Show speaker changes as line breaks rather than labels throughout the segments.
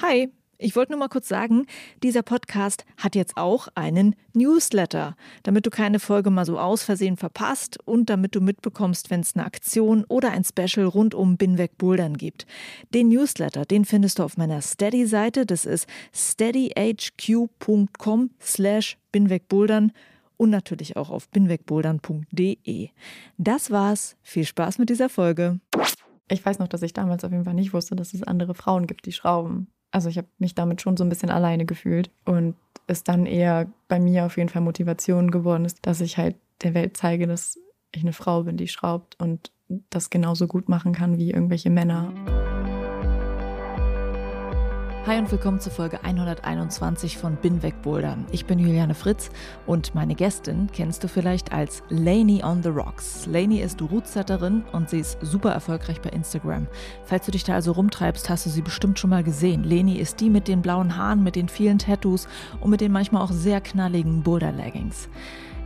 Hi, ich wollte nur mal kurz sagen, dieser Podcast hat jetzt auch einen Newsletter, damit du keine Folge mal so aus Versehen verpasst und damit du mitbekommst, wenn es eine Aktion oder ein Special rund um Binweg Bouldern gibt. Den Newsletter, den findest du auf meiner Steady-Seite, das ist steadyhq.com slash binwegbouldern und natürlich auch auf binwegbouldern.de. Das war's, viel Spaß mit dieser Folge.
Ich weiß noch, dass ich damals auf jeden Fall nicht wusste, dass es andere Frauen gibt, die schrauben. Also ich habe mich damit schon so ein bisschen alleine gefühlt und es dann eher bei mir auf jeden Fall Motivation geworden ist, dass ich halt der Welt zeige, dass ich eine Frau bin, die schraubt und das genauso gut machen kann wie irgendwelche Männer.
Hi und willkommen zur Folge 121 von Bin weg Bouldern. Ich bin Juliane Fritz und meine Gästin kennst du vielleicht als Lainey on the Rocks. Lainey ist Rootsetterin und sie ist super erfolgreich bei Instagram. Falls du dich da also rumtreibst, hast du sie bestimmt schon mal gesehen. Lainey ist die mit den blauen Haaren, mit den vielen Tattoos und mit den manchmal auch sehr knalligen Boulder-Leggings.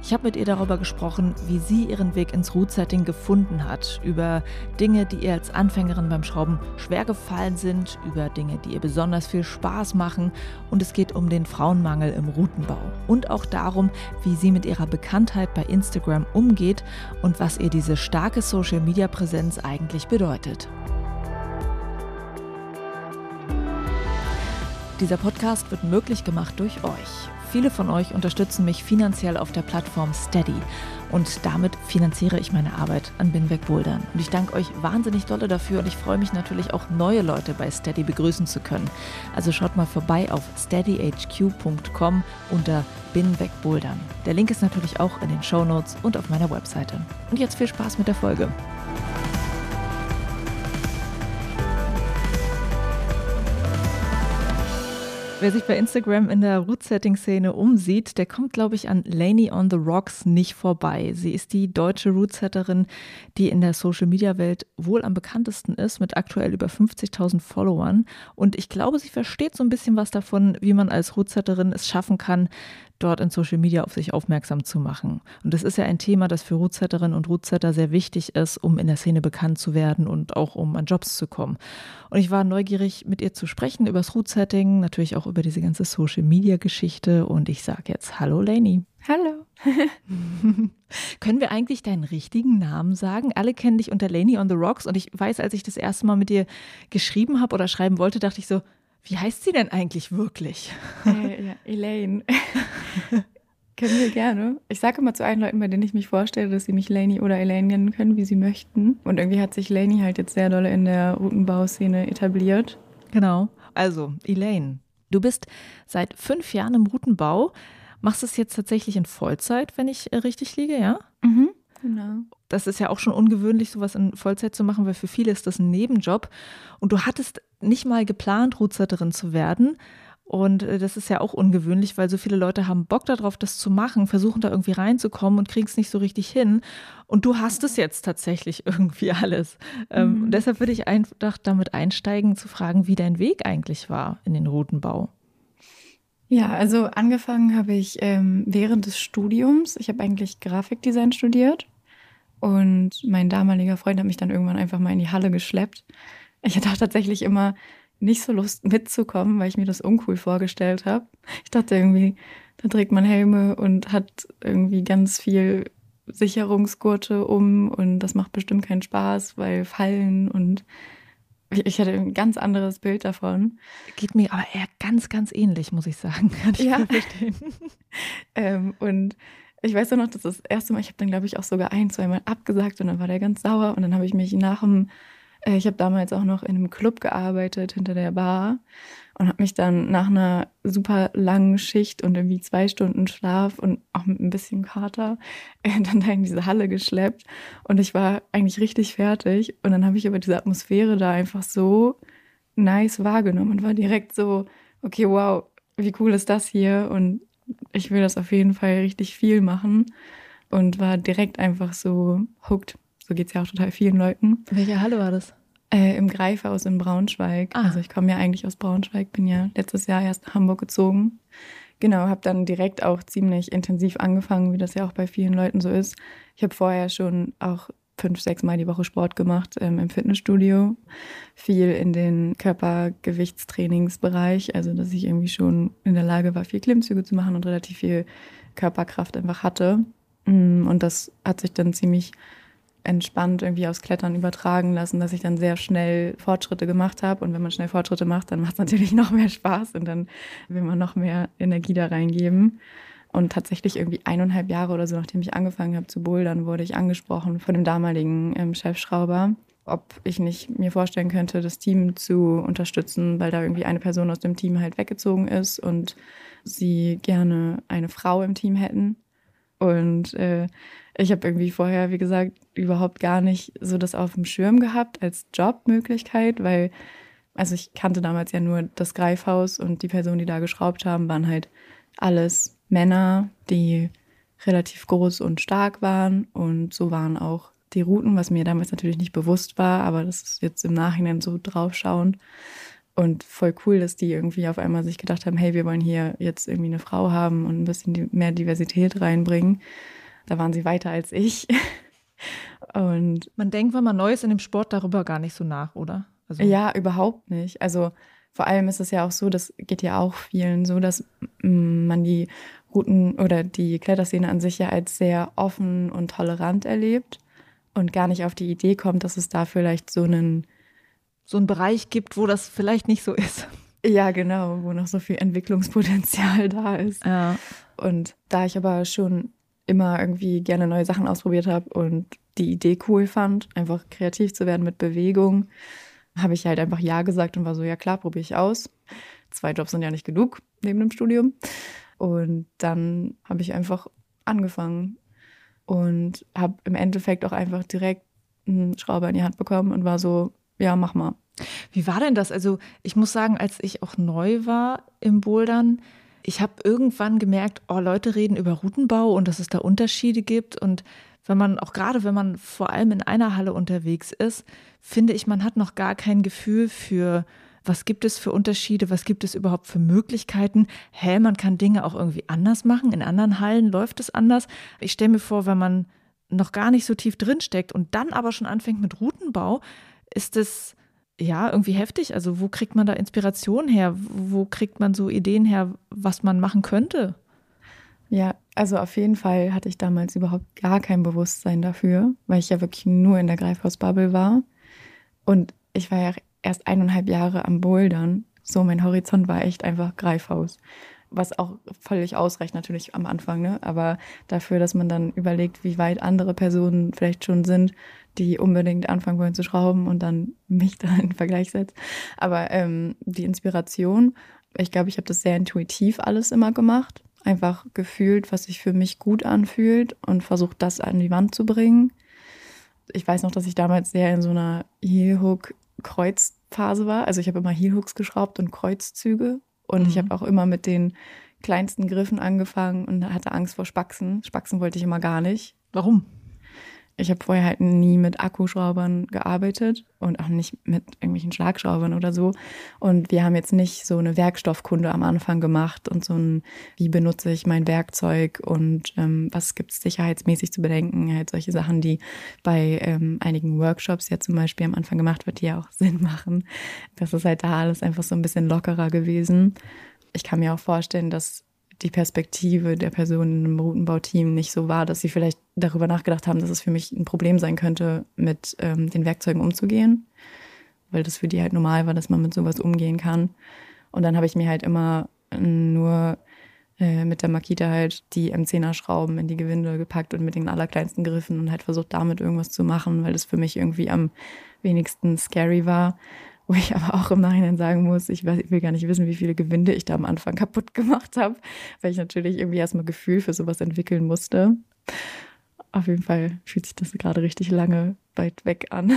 Ich habe mit ihr darüber gesprochen, wie sie ihren Weg ins Root-Setting gefunden hat, über Dinge, die ihr als Anfängerin beim Schrauben schwer gefallen sind, über Dinge, die ihr besonders viel Spaß machen und es geht um den Frauenmangel im Routenbau und auch darum, wie sie mit ihrer Bekanntheit bei Instagram umgeht und was ihr diese starke Social-Media-Präsenz eigentlich bedeutet. Dieser Podcast wird möglich gemacht durch euch. Viele von euch unterstützen mich finanziell auf der Plattform Steady und damit finanziere ich meine Arbeit an Binweg Bouldern. Und ich danke euch wahnsinnig dolle dafür und ich freue mich natürlich auch neue Leute bei Steady begrüßen zu können. Also schaut mal vorbei auf steadyhq.com unter Binweg Bouldern. Der Link ist natürlich auch in den Show Notes und auf meiner Webseite. Und jetzt viel Spaß mit der Folge. Wer sich bei Instagram in der Root-Setting-Szene umsieht, der kommt, glaube ich, an Laney on the Rocks nicht vorbei. Sie ist die deutsche Root-Setterin, die in der Social-Media-Welt wohl am bekanntesten ist, mit aktuell über 50.000 Followern. Und ich glaube, sie versteht so ein bisschen was davon, wie man als Root-Setterin es schaffen kann, dort in Social Media auf sich aufmerksam zu machen. Und das ist ja ein Thema, das für Rootsetterinnen und Rootsetter sehr wichtig ist, um in der Szene bekannt zu werden und auch um an Jobs zu kommen. Und ich war neugierig, mit ihr zu sprechen über das Rootsetting, natürlich auch über diese ganze Social Media Geschichte. Und ich sage jetzt Hallo, Lainey.
Hallo.
Können wir eigentlich deinen richtigen Namen sagen? Alle kennen dich unter Lainey on the Rocks und ich weiß, als ich das erste Mal mit dir geschrieben habe oder schreiben wollte, dachte ich so, wie heißt sie denn eigentlich wirklich?
Äh, ja, Elaine. können wir gerne. Ich sage immer zu allen Leuten, bei denen ich mich vorstelle, dass sie mich Lainey oder Elaine nennen können, wie sie möchten. Und irgendwie hat sich Lainey halt jetzt sehr doll in der Routenbauszene etabliert.
Genau. Also, Elaine, du bist seit fünf Jahren im Routenbau. Machst es jetzt tatsächlich in Vollzeit, wenn ich äh, richtig liege, ja?
Mhm. Genau.
Das ist ja auch schon ungewöhnlich, sowas in Vollzeit zu machen, weil für viele ist das ein Nebenjob. Und du hattest nicht mal geplant, Rootsetterin zu werden. Und äh, das ist ja auch ungewöhnlich, weil so viele Leute haben Bock darauf, das zu machen, versuchen da irgendwie reinzukommen und kriegen es nicht so richtig hin. Und du hast es jetzt tatsächlich irgendwie alles. Ähm, mhm. Und deshalb würde ich einfach damit einsteigen, zu fragen, wie dein Weg eigentlich war in den Routenbau.
Ja, also angefangen habe ich ähm, während des Studiums. Ich habe eigentlich Grafikdesign studiert und mein damaliger Freund hat mich dann irgendwann einfach mal in die Halle geschleppt. Ich hatte auch tatsächlich immer nicht so Lust mitzukommen, weil ich mir das uncool vorgestellt habe. Ich dachte irgendwie, da trägt man Helme und hat irgendwie ganz viel Sicherungsgurte um und das macht bestimmt keinen Spaß, weil Fallen und ich hatte ein ganz anderes Bild davon.
Geht mir aber eher ganz, ganz ähnlich, muss ich sagen. Kann ich
ja. verstehen. ähm, und ich weiß noch, dass das erste Mal, ich habe dann, glaube ich, auch sogar ein, zweimal abgesagt und dann war der ganz sauer und dann habe ich mich nach dem, ich habe damals auch noch in einem Club gearbeitet hinter der Bar und habe mich dann nach einer super langen Schicht und irgendwie zwei Stunden Schlaf und auch mit ein bisschen Kater äh, dann da in diese Halle geschleppt. Und ich war eigentlich richtig fertig. Und dann habe ich aber diese Atmosphäre da einfach so nice wahrgenommen und war direkt so, okay, wow, wie cool ist das hier? Und ich will das auf jeden Fall richtig viel machen und war direkt einfach so hooked. So geht es ja auch total vielen Leuten.
Welche Halle war das?
Äh, Im Greifhaus in Braunschweig. Ah. Also ich komme ja eigentlich aus Braunschweig, bin ja letztes Jahr erst nach Hamburg gezogen. Genau, habe dann direkt auch ziemlich intensiv angefangen, wie das ja auch bei vielen Leuten so ist. Ich habe vorher schon auch fünf, sechs Mal die Woche Sport gemacht ähm, im Fitnessstudio. Viel in den Körpergewichtstrainingsbereich, also dass ich irgendwie schon in der Lage war, viel Klimmzüge zu machen und relativ viel Körperkraft einfach hatte. Mm, und das hat sich dann ziemlich entspannt irgendwie aufs Klettern übertragen lassen, dass ich dann sehr schnell Fortschritte gemacht habe. Und wenn man schnell Fortschritte macht, dann macht es natürlich noch mehr Spaß und dann will man noch mehr Energie da reingeben. Und tatsächlich irgendwie eineinhalb Jahre oder so, nachdem ich angefangen habe zu bouldern, wurde ich angesprochen von dem damaligen ähm, Chefschrauber, ob ich nicht mir vorstellen könnte, das Team zu unterstützen, weil da irgendwie eine Person aus dem Team halt weggezogen ist und sie gerne eine Frau im Team hätten. Und äh, ich habe irgendwie vorher, wie gesagt, überhaupt gar nicht so das auf dem Schirm gehabt als Jobmöglichkeit, weil, also ich kannte damals ja nur das Greifhaus und die Personen, die da geschraubt haben, waren halt alles Männer, die relativ groß und stark waren. Und so waren auch die Routen, was mir damals natürlich nicht bewusst war, aber das ist jetzt im Nachhinein so draufschauen. Und voll cool, dass die irgendwie auf einmal sich gedacht haben, hey, wir wollen hier jetzt irgendwie eine Frau haben und ein bisschen mehr Diversität reinbringen. Da waren sie weiter als ich.
Und man denkt, wenn man neu ist in dem Sport, darüber gar nicht so nach, oder?
Also ja, überhaupt nicht. Also vor allem ist es ja auch so, das geht ja auch vielen so, dass man die Routen oder die Kletterszene an sich ja als sehr offen und tolerant erlebt und gar nicht auf die Idee kommt, dass es da vielleicht so einen
so einen Bereich gibt, wo das vielleicht nicht so ist.
Ja, genau, wo noch so viel Entwicklungspotenzial da ist.
Ja.
Und da ich aber schon immer irgendwie gerne neue Sachen ausprobiert habe und die Idee cool fand, einfach kreativ zu werden mit Bewegung, habe ich halt einfach Ja gesagt und war so, ja klar, probiere ich aus. Zwei Jobs sind ja nicht genug neben dem Studium. Und dann habe ich einfach angefangen und habe im Endeffekt auch einfach direkt einen Schrauber in die Hand bekommen und war so, ja, mach mal.
Wie war denn das? Also ich muss sagen, als ich auch neu war im Bouldern, ich habe irgendwann gemerkt, oh, Leute reden über Routenbau und dass es da Unterschiede gibt. Und wenn man, auch gerade wenn man vor allem in einer Halle unterwegs ist, finde ich, man hat noch gar kein Gefühl für was gibt es für Unterschiede, was gibt es überhaupt für Möglichkeiten. Hä, man kann Dinge auch irgendwie anders machen, in anderen Hallen läuft es anders. Ich stelle mir vor, wenn man noch gar nicht so tief drin steckt und dann aber schon anfängt mit Routenbau, ist es ja irgendwie heftig. Also wo kriegt man da Inspiration her? Wo kriegt man so Ideen her, was man machen könnte?
Ja, also auf jeden Fall hatte ich damals überhaupt gar kein Bewusstsein dafür, weil ich ja wirklich nur in der Greifhausbubble war. Und ich war ja erst eineinhalb Jahre am Bouldern. So, mein Horizont war echt einfach Greifhaus. Was auch völlig ausreicht natürlich am Anfang, ne? Aber dafür, dass man dann überlegt, wie weit andere Personen vielleicht schon sind, die unbedingt anfangen wollen zu schrauben und dann mich da in Vergleich setzt. Aber ähm, die Inspiration, ich glaube, ich habe das sehr intuitiv alles immer gemacht. Einfach gefühlt, was sich für mich gut anfühlt und versucht, das an die Wand zu bringen. Ich weiß noch, dass ich damals sehr in so einer Heel-Hook Kreuzphase war. Also ich habe immer Heelhooks geschraubt und Kreuzzüge. Und mhm. ich habe auch immer mit den kleinsten Griffen angefangen und hatte Angst vor Spaxen. Spaxen wollte ich immer gar nicht.
Warum?
Ich habe vorher halt nie mit Akkuschraubern gearbeitet und auch nicht mit irgendwelchen Schlagschraubern oder so. Und wir haben jetzt nicht so eine Werkstoffkunde am Anfang gemacht und so ein, wie benutze ich mein Werkzeug und ähm, was gibt es sicherheitsmäßig zu bedenken. Halt solche Sachen, die bei ähm, einigen Workshops ja zum Beispiel am Anfang gemacht wird, die ja auch Sinn machen. Das ist halt da alles einfach so ein bisschen lockerer gewesen. Ich kann mir auch vorstellen, dass die Perspektive der Person im Routenbauteam nicht so war, dass sie vielleicht darüber nachgedacht haben, dass es für mich ein Problem sein könnte, mit ähm, den Werkzeugen umzugehen, weil das für die halt normal war, dass man mit sowas umgehen kann. Und dann habe ich mir halt immer nur äh, mit der Makita halt die M10er-Schrauben in die Gewinde gepackt und mit den allerkleinsten Griffen und halt versucht, damit irgendwas zu machen, weil das für mich irgendwie am wenigsten scary war. Wo ich aber auch im Nachhinein sagen muss, ich will gar nicht wissen, wie viele Gewinde ich da am Anfang kaputt gemacht habe, weil ich natürlich irgendwie erstmal Gefühl für sowas entwickeln musste. Auf jeden Fall fühlt sich das gerade richtig lange weit weg an.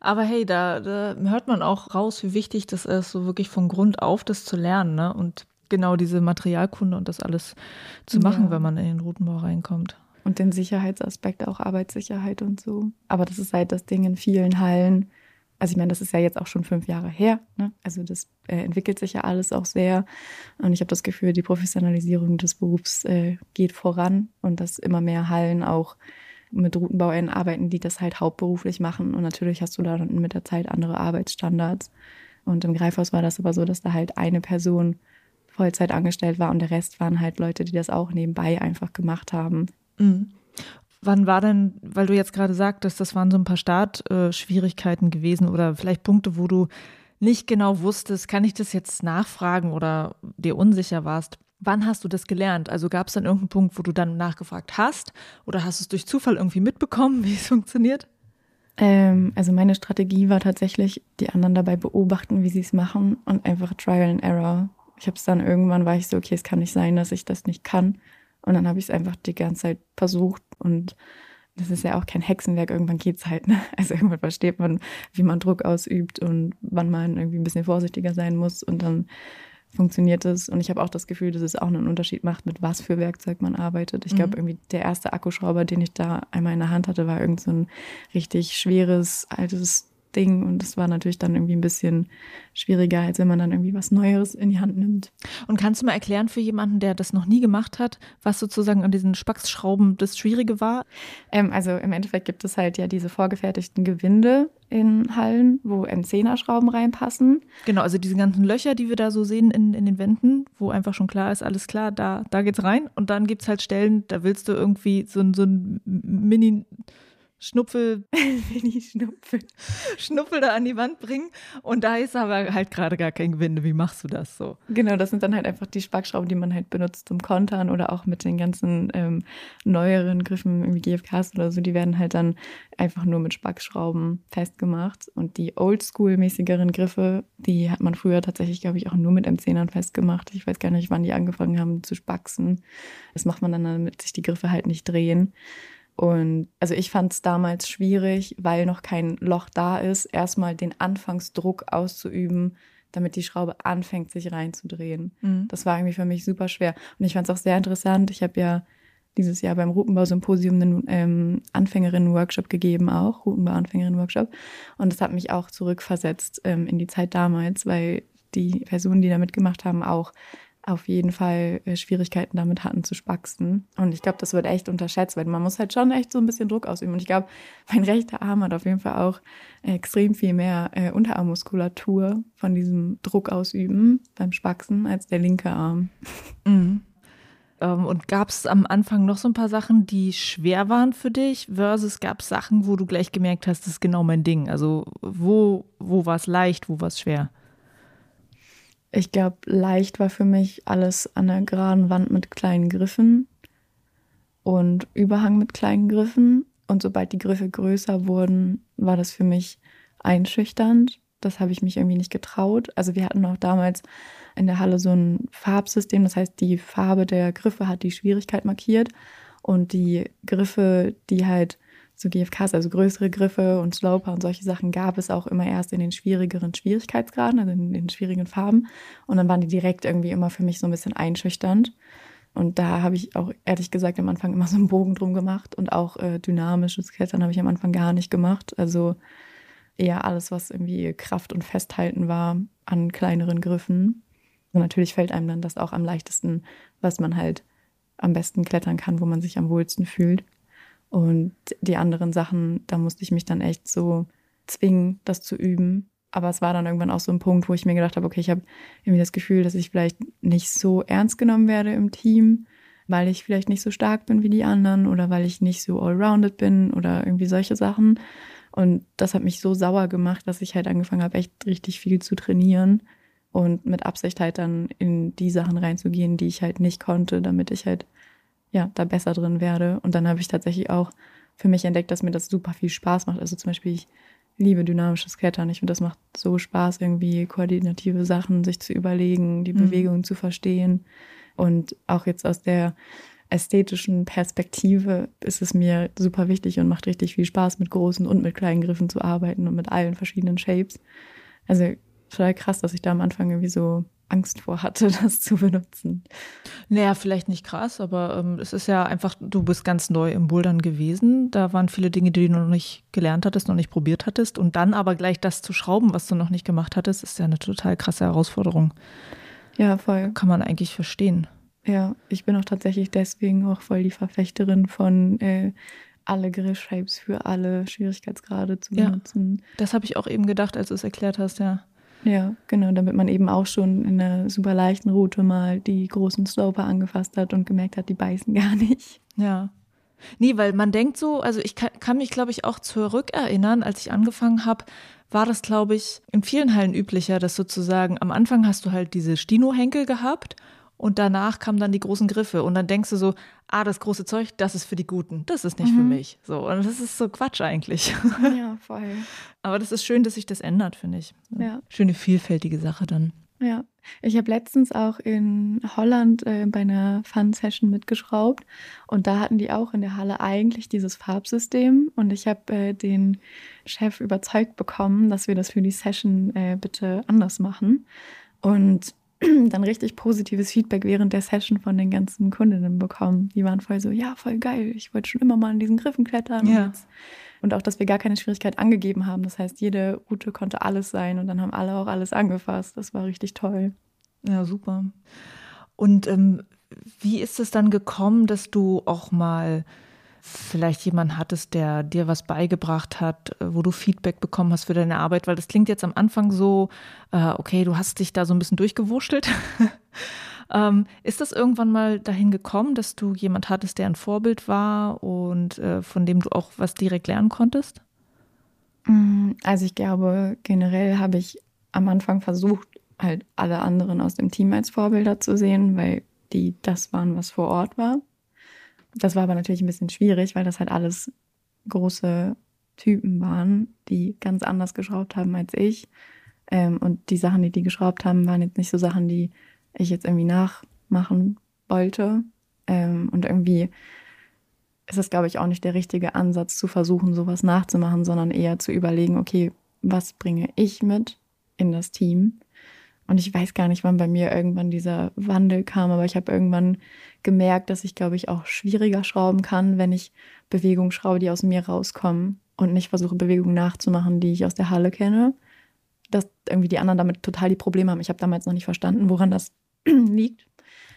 Aber hey, da, da, hört man auch raus, wie wichtig das ist, so wirklich von Grund auf das zu lernen, ne? Und genau diese Materialkunde und das alles zu machen, ja. wenn man in den Routenbau reinkommt.
Und den Sicherheitsaspekt, auch Arbeitssicherheit und so. Aber das ist halt das Ding in vielen Hallen, also ich meine, das ist ja jetzt auch schon fünf Jahre her. Ne? Also das äh, entwickelt sich ja alles auch sehr. Und ich habe das Gefühl, die Professionalisierung des Berufs äh, geht voran und dass immer mehr Hallen auch mit RoutenbauerInnen arbeiten, die das halt hauptberuflich machen. Und natürlich hast du da dann mit der Zeit andere Arbeitsstandards. Und im Greifhaus war das aber so, dass da halt eine Person Vollzeit angestellt war und der Rest waren halt Leute, die das auch nebenbei einfach gemacht haben.
Mhm. Wann war denn, weil du jetzt gerade sagtest, das waren so ein paar Startschwierigkeiten gewesen oder vielleicht Punkte, wo du nicht genau wusstest, kann ich das jetzt nachfragen oder dir unsicher warst? Wann hast du das gelernt? Also gab es dann irgendeinen Punkt, wo du dann nachgefragt hast oder hast du es durch Zufall irgendwie mitbekommen, wie es funktioniert?
Ähm, also meine Strategie war tatsächlich, die anderen dabei beobachten, wie sie es machen und einfach Trial and Error. Ich habe es dann irgendwann, war ich so, okay, es kann nicht sein, dass ich das nicht kann. Und dann habe ich es einfach die ganze Zeit versucht und das ist ja auch kein Hexenwerk, irgendwann geht es halt. Ne? Also irgendwann versteht man, wie man Druck ausübt und wann man irgendwie ein bisschen vorsichtiger sein muss und dann funktioniert es. Und ich habe auch das Gefühl, dass es auch einen Unterschied macht, mit was für Werkzeug man arbeitet. Ich glaube, mhm. irgendwie der erste Akkuschrauber, den ich da einmal in der Hand hatte, war irgend so ein richtig schweres, altes Ding. Und das war natürlich dann irgendwie ein bisschen schwieriger, als wenn man dann irgendwie was Neues in die Hand nimmt.
Und kannst du mal erklären für jemanden, der das noch nie gemacht hat, was sozusagen an diesen Spacksschrauben das Schwierige war?
Ähm, also im Endeffekt gibt es halt ja diese vorgefertigten Gewinde in Hallen, wo M10er-Schrauben reinpassen.
Genau, also diese ganzen Löcher, die wir da so sehen in, in den Wänden, wo einfach schon klar ist, alles klar, da, da geht's rein. Und dann gibt es halt Stellen, da willst du irgendwie so, so ein Mini- Schnupfel,
Schnupfel.
Schnupfel da an die Wand bringen. Und da ist aber halt gerade gar kein Gewinde. Wie machst du das so?
Genau, das sind dann halt einfach die Spackschrauben, die man halt benutzt zum Kontern oder auch mit den ganzen ähm, neueren Griffen, irgendwie GFKs oder so, die werden halt dann einfach nur mit Spackschrauben festgemacht. Und die oldschool-mäßigeren Griffe, die hat man früher tatsächlich, glaube ich, auch nur mit M10ern festgemacht. Ich weiß gar nicht, wann die angefangen haben zu spaxen. Das macht man dann, damit sich die Griffe halt nicht drehen. Und also ich fand es damals schwierig, weil noch kein Loch da ist, erstmal den Anfangsdruck auszuüben, damit die Schraube anfängt, sich reinzudrehen. Mhm. Das war irgendwie für mich super schwer. Und ich fand es auch sehr interessant. Ich habe ja dieses Jahr beim Routenbau-Symposium einen ähm, Anfängerinnen-Workshop gegeben, auch Routenbau-Anfängerinnen-Workshop. Und das hat mich auch zurückversetzt ähm, in die Zeit damals, weil die Personen, die da mitgemacht haben, auch auf jeden Fall äh, Schwierigkeiten damit hatten zu spaxen. Und ich glaube, das wird echt unterschätzt, weil man muss halt schon echt so ein bisschen Druck ausüben. Und ich glaube, mein rechter Arm hat auf jeden Fall auch extrem viel mehr äh, Unterarmmuskulatur von diesem Druck ausüben beim Spaxen als der linke Arm.
Mhm. Ähm, und gab es am Anfang noch so ein paar Sachen, die schwer waren für dich, versus gab es Sachen, wo du gleich gemerkt hast, das ist genau mein Ding? Also wo, wo war es leicht, wo war es schwer?
Ich glaube, leicht war für mich alles an der geraden Wand mit kleinen Griffen und Überhang mit kleinen Griffen. Und sobald die Griffe größer wurden, war das für mich einschüchternd. Das habe ich mich irgendwie nicht getraut. Also wir hatten auch damals in der Halle so ein Farbsystem. Das heißt, die Farbe der Griffe hat die Schwierigkeit markiert. Und die Griffe, die halt so GFKs, also größere Griffe und Sloper und solche Sachen gab es auch immer erst in den schwierigeren Schwierigkeitsgraden, also in den schwierigen Farben. Und dann waren die direkt irgendwie immer für mich so ein bisschen einschüchternd. Und da habe ich auch ehrlich gesagt am Anfang immer so einen Bogen drum gemacht und auch äh, dynamisches Klettern habe ich am Anfang gar nicht gemacht. Also eher alles, was irgendwie Kraft und Festhalten war an kleineren Griffen. Und natürlich fällt einem dann das auch am leichtesten, was man halt am besten klettern kann, wo man sich am wohlsten fühlt. Und die anderen Sachen, da musste ich mich dann echt so zwingen, das zu üben. Aber es war dann irgendwann auch so ein Punkt, wo ich mir gedacht habe, okay, ich habe irgendwie das Gefühl, dass ich vielleicht nicht so ernst genommen werde im Team, weil ich vielleicht nicht so stark bin wie die anderen oder weil ich nicht so allrounded bin oder irgendwie solche Sachen. Und das hat mich so sauer gemacht, dass ich halt angefangen habe, echt richtig viel zu trainieren und mit Absicht halt dann in die Sachen reinzugehen, die ich halt nicht konnte, damit ich halt ja, da besser drin werde. Und dann habe ich tatsächlich auch für mich entdeckt, dass mir das super viel Spaß macht. Also zum Beispiel, ich liebe dynamisches Klettern. Ich finde, das macht so Spaß, irgendwie koordinative Sachen sich zu überlegen, die mhm. Bewegungen zu verstehen. Und auch jetzt aus der ästhetischen Perspektive ist es mir super wichtig und macht richtig viel Spaß, mit großen und mit kleinen Griffen zu arbeiten und mit allen verschiedenen Shapes. Also total krass, dass ich da am Anfang irgendwie so Angst vor hatte, das zu benutzen.
Naja, vielleicht nicht krass, aber ähm, es ist ja einfach, du bist ganz neu im Bouldern gewesen. Da waren viele Dinge, die du noch nicht gelernt hattest, noch nicht probiert hattest. Und dann aber gleich das zu schrauben, was du noch nicht gemacht hattest, ist ja eine total krasse Herausforderung.
Ja, voll.
Kann man eigentlich verstehen.
Ja, ich bin auch tatsächlich deswegen auch voll die Verfechterin von äh, alle Griff-Shapes für alle Schwierigkeitsgrade zu benutzen.
Ja, das habe ich auch eben gedacht, als du es erklärt hast, ja.
Ja, genau, damit man eben auch schon in einer super leichten Route mal die großen Sloper angefasst hat und gemerkt hat, die beißen gar nicht.
Ja. Nee, weil man denkt so, also ich kann, mich, glaube ich, auch zurückerinnern, als ich angefangen habe, war das, glaube ich, in vielen Hallen üblicher, dass sozusagen am Anfang hast du halt diese Stino-Henkel gehabt und danach kamen dann die großen Griffe und dann denkst du so, ah, das große Zeug, das ist für die Guten, das ist nicht mhm. für mich. So, und das ist so Quatsch eigentlich.
Ja, voll.
Aber das ist schön, dass sich das ändert, finde ich.
Ja.
Schöne vielfältige Sache dann.
Ja, ich habe letztens auch in Holland äh, bei einer Fun-Session mitgeschraubt und da hatten die auch in der Halle eigentlich dieses Farbsystem und ich habe äh, den Chef überzeugt bekommen, dass wir das für die Session äh, bitte anders machen und dann richtig positives Feedback während der Session von den ganzen Kundinnen bekommen. Die waren voll so, ja, voll geil, ich wollte schon immer mal an diesen Griffen klettern.
Ja. Und,
und auch, dass wir gar keine Schwierigkeit angegeben haben. Das heißt, jede Route konnte alles sein und dann haben alle auch alles angefasst. Das war richtig toll.
Ja, super. Und ähm, wie ist es dann gekommen, dass du auch mal vielleicht jemanden hattest, der dir was beigebracht hat, äh, wo du Feedback bekommen hast für deine Arbeit? Weil das klingt jetzt am Anfang so, äh, okay, du hast dich da so ein bisschen durchgewurschtelt. ähm, ist das irgendwann mal dahin gekommen, dass du jemand hattest, der ein Vorbild war und äh, von dem du auch was direkt lernen konntest?
Mm, also ich glaube, generell habe ich am Anfang versucht, halt alle anderen aus dem Team als Vorbilder zu sehen, weil die das waren, was vor Ort war. Das war aber natürlich ein bisschen schwierig, weil das halt alles große Typen waren, die ganz anders geschraubt haben als ich. Ähm, und die Sachen, die die geschraubt haben, waren jetzt nicht so Sachen, die ich jetzt irgendwie nachmachen wollte. Ähm, und irgendwie ist es, glaube ich, auch nicht der richtige Ansatz zu versuchen, sowas nachzumachen, sondern eher zu überlegen, okay, was bringe ich mit in das Team? Und ich weiß gar nicht, wann bei mir irgendwann dieser Wandel kam, aber ich habe irgendwann gemerkt, dass ich, glaube ich, auch schwieriger schrauben kann, wenn ich Bewegungen schraube, die aus mir rauskommen und nicht versuche, Bewegungen nachzumachen, die ich aus der Halle kenne. Dass irgendwie die anderen damit total die Probleme haben. Ich habe damals noch nicht verstanden, woran das liegt.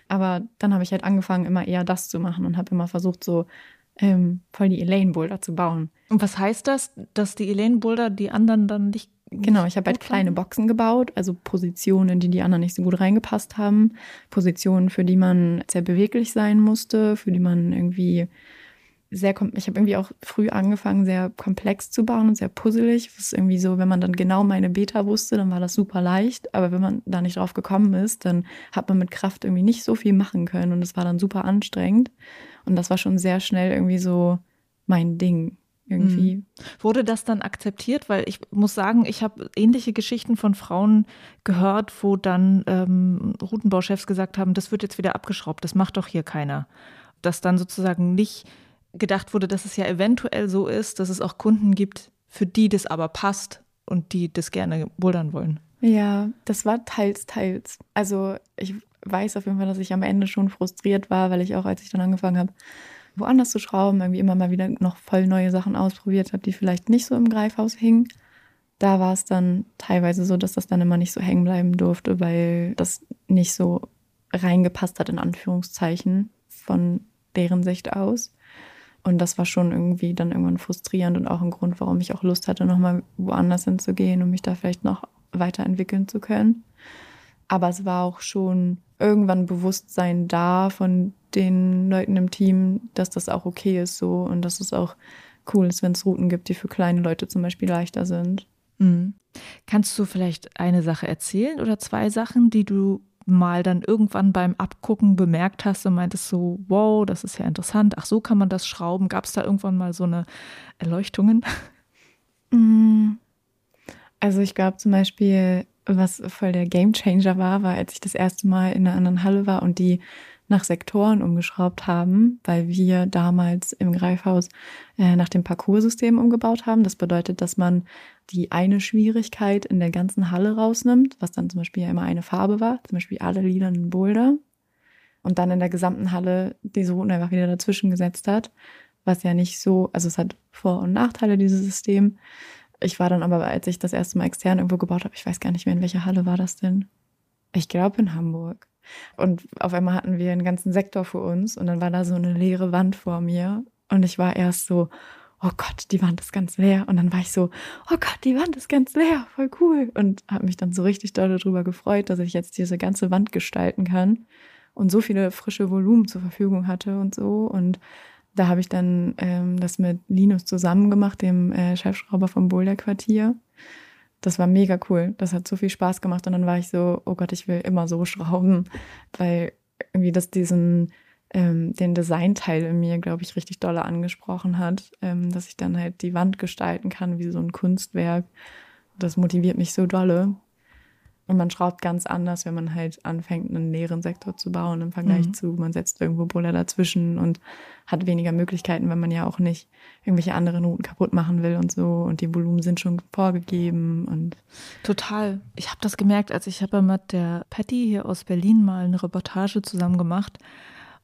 Aber dann habe ich halt angefangen, immer eher das zu machen und habe immer versucht, so ähm, voll die Elaine Boulder zu bauen.
Und was heißt das, dass die Elaine Boulder die anderen dann nicht
Genau, ich habe halt kleine Boxen gebaut, also Positionen, in die die anderen nicht so gut reingepasst haben. Positionen, für die man sehr beweglich sein musste, für die man irgendwie sehr, ich habe irgendwie auch früh angefangen, sehr komplex zu bauen und sehr puzzelig. Das ist irgendwie so, wenn man dann genau meine Beta wusste, dann war das super leicht. Aber wenn man da nicht drauf gekommen ist, dann hat man mit Kraft irgendwie nicht so viel machen können und es war dann super anstrengend. Und das war schon sehr schnell irgendwie so mein Ding irgendwie. Mhm.
Wurde das dann akzeptiert? Weil ich muss sagen, ich habe ähnliche Geschichten von Frauen gehört, wo dann ähm, Routenbauchefs gesagt haben, das wird jetzt wieder abgeschraubt, das macht doch hier keiner. Dass dann sozusagen nicht gedacht wurde, dass es ja eventuell so ist, dass es auch Kunden gibt, für die das aber passt und die das gerne bouldern wollen.
Ja, das war teils, teils. Also ich weiß auf jeden Fall, dass ich am Ende schon frustriert war, weil ich auch, als ich dann angefangen habe, woanders zu schrauben, irgendwie immer mal wieder noch voll neue Sachen ausprobiert habe, die vielleicht nicht so im Greifhaus hingen. Da war es dann teilweise so, dass das dann immer nicht so hängen bleiben durfte, weil das nicht so reingepasst hat, in Anführungszeichen, von deren Sicht aus. Und das war schon irgendwie dann irgendwann frustrierend und auch ein Grund, warum ich auch Lust hatte, nochmal woanders hinzugehen, um mich da vielleicht noch weiterentwickeln zu können. Aber es war auch schon irgendwann Bewusstsein da von den Leuten im Team, dass das auch okay ist so und dass es auch cool ist, wenn es Routen gibt, die für kleine Leute zum Beispiel leichter sind.
Mhm. Kannst du vielleicht eine Sache erzählen oder zwei Sachen, die du mal dann irgendwann beim Abgucken bemerkt hast und meintest so, wow, das ist ja interessant, ach so kann man das schrauben. Gab es da irgendwann mal so eine Erleuchtungen?
Mhm. Also ich glaube zum Beispiel, was voll der Gamechanger war, war, als ich das erste Mal in einer anderen Halle war und die nach Sektoren umgeschraubt haben, weil wir damals im Greifhaus äh, nach dem Parcoursystem umgebaut haben. Das bedeutet, dass man die eine Schwierigkeit in der ganzen Halle rausnimmt, was dann zum Beispiel ja immer eine Farbe war, zum Beispiel alle lilanen Boulder, und dann in der gesamten Halle diese Routen einfach wieder dazwischen gesetzt hat, was ja nicht so, also es hat Vor- und Nachteile, dieses System. Ich war dann aber, als ich das erste Mal extern irgendwo gebaut habe, ich weiß gar nicht mehr, in welcher Halle war das denn? Ich glaube in Hamburg. Und auf einmal hatten wir einen ganzen Sektor für uns und dann war da so eine leere Wand vor mir Und ich war erst so, oh Gott, die Wand ist ganz leer. Und dann war ich so, oh Gott, die Wand ist ganz leer, voll cool. Und habe mich dann so richtig doll darüber gefreut, dass ich jetzt diese ganze Wand gestalten kann und so viele frische Volumen zur Verfügung hatte und so. Und da habe ich dann ähm, das mit Linus zusammen gemacht, dem äh, Chefschrauber vom Boulder Quartier. Das war mega cool. Das hat so viel Spaß gemacht. Und dann war ich so, oh Gott, ich will immer so schrauben, weil irgendwie das diesen ähm, den Designteil in mir, glaube ich, richtig dolle angesprochen hat, ähm, dass ich dann halt die Wand gestalten kann wie so ein Kunstwerk. Das motiviert mich so dolle. Und man schraubt ganz anders, wenn man halt anfängt, einen leeren Sektor zu bauen im Vergleich mhm. zu, man setzt irgendwo Buller dazwischen und hat weniger Möglichkeiten, wenn man ja auch nicht irgendwelche anderen Routen kaputt machen will und so. Und die Volumen sind schon vorgegeben und
total. Ich habe das gemerkt, als ich habe mit der Patty hier aus Berlin mal eine Reportage zusammen gemacht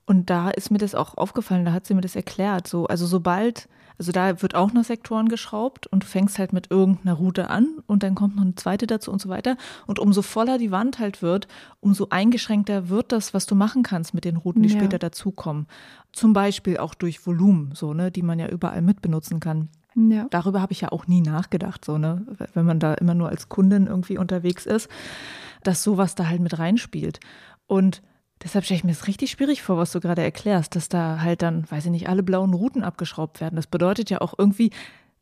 und da ist mir das auch aufgefallen, da hat sie mir das erklärt. So, also sobald, also da wird auch nach Sektoren geschraubt und du fängst halt mit irgendeiner Route an und dann kommt noch eine zweite dazu und so weiter. Und umso voller die Wand halt wird, umso eingeschränkter wird das, was du machen kannst mit den Routen, die ja. später dazukommen. Zum Beispiel auch durch Volumen, so, ne, die man ja überall mitbenutzen kann. Ja. Darüber habe ich ja auch nie nachgedacht, so, ne, wenn man da immer nur als Kundin irgendwie unterwegs ist, dass sowas da halt mit reinspielt. Und Deshalb stelle ich mir es richtig schwierig vor, was du gerade erklärst, dass da halt dann, weiß ich nicht, alle blauen Routen abgeschraubt werden. Das bedeutet ja auch irgendwie,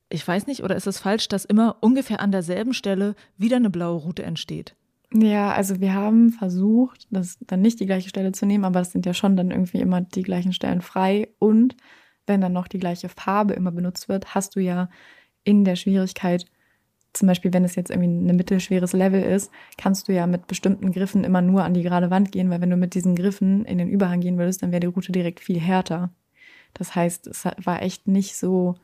ich weiß nicht, oder ist es falsch, dass immer ungefähr an derselben Stelle wieder eine blaue Route entsteht?
Ja, also wir haben versucht, das dann nicht die gleiche Stelle zu nehmen, aber es sind ja schon dann irgendwie immer die gleichen Stellen frei. Und wenn dann noch die gleiche Farbe immer benutzt wird, hast du ja in der Schwierigkeit zum Beispiel, wenn es jetzt irgendwie ein mittelschweres Level ist, kannst du ja mit bestimmten Griffen immer nur an die gerade Wand gehen, weil wenn du mit diesen Griffen in den Überhang gehen würdest, dann wäre die Route direkt viel härter. Das heißt, es war echt nicht so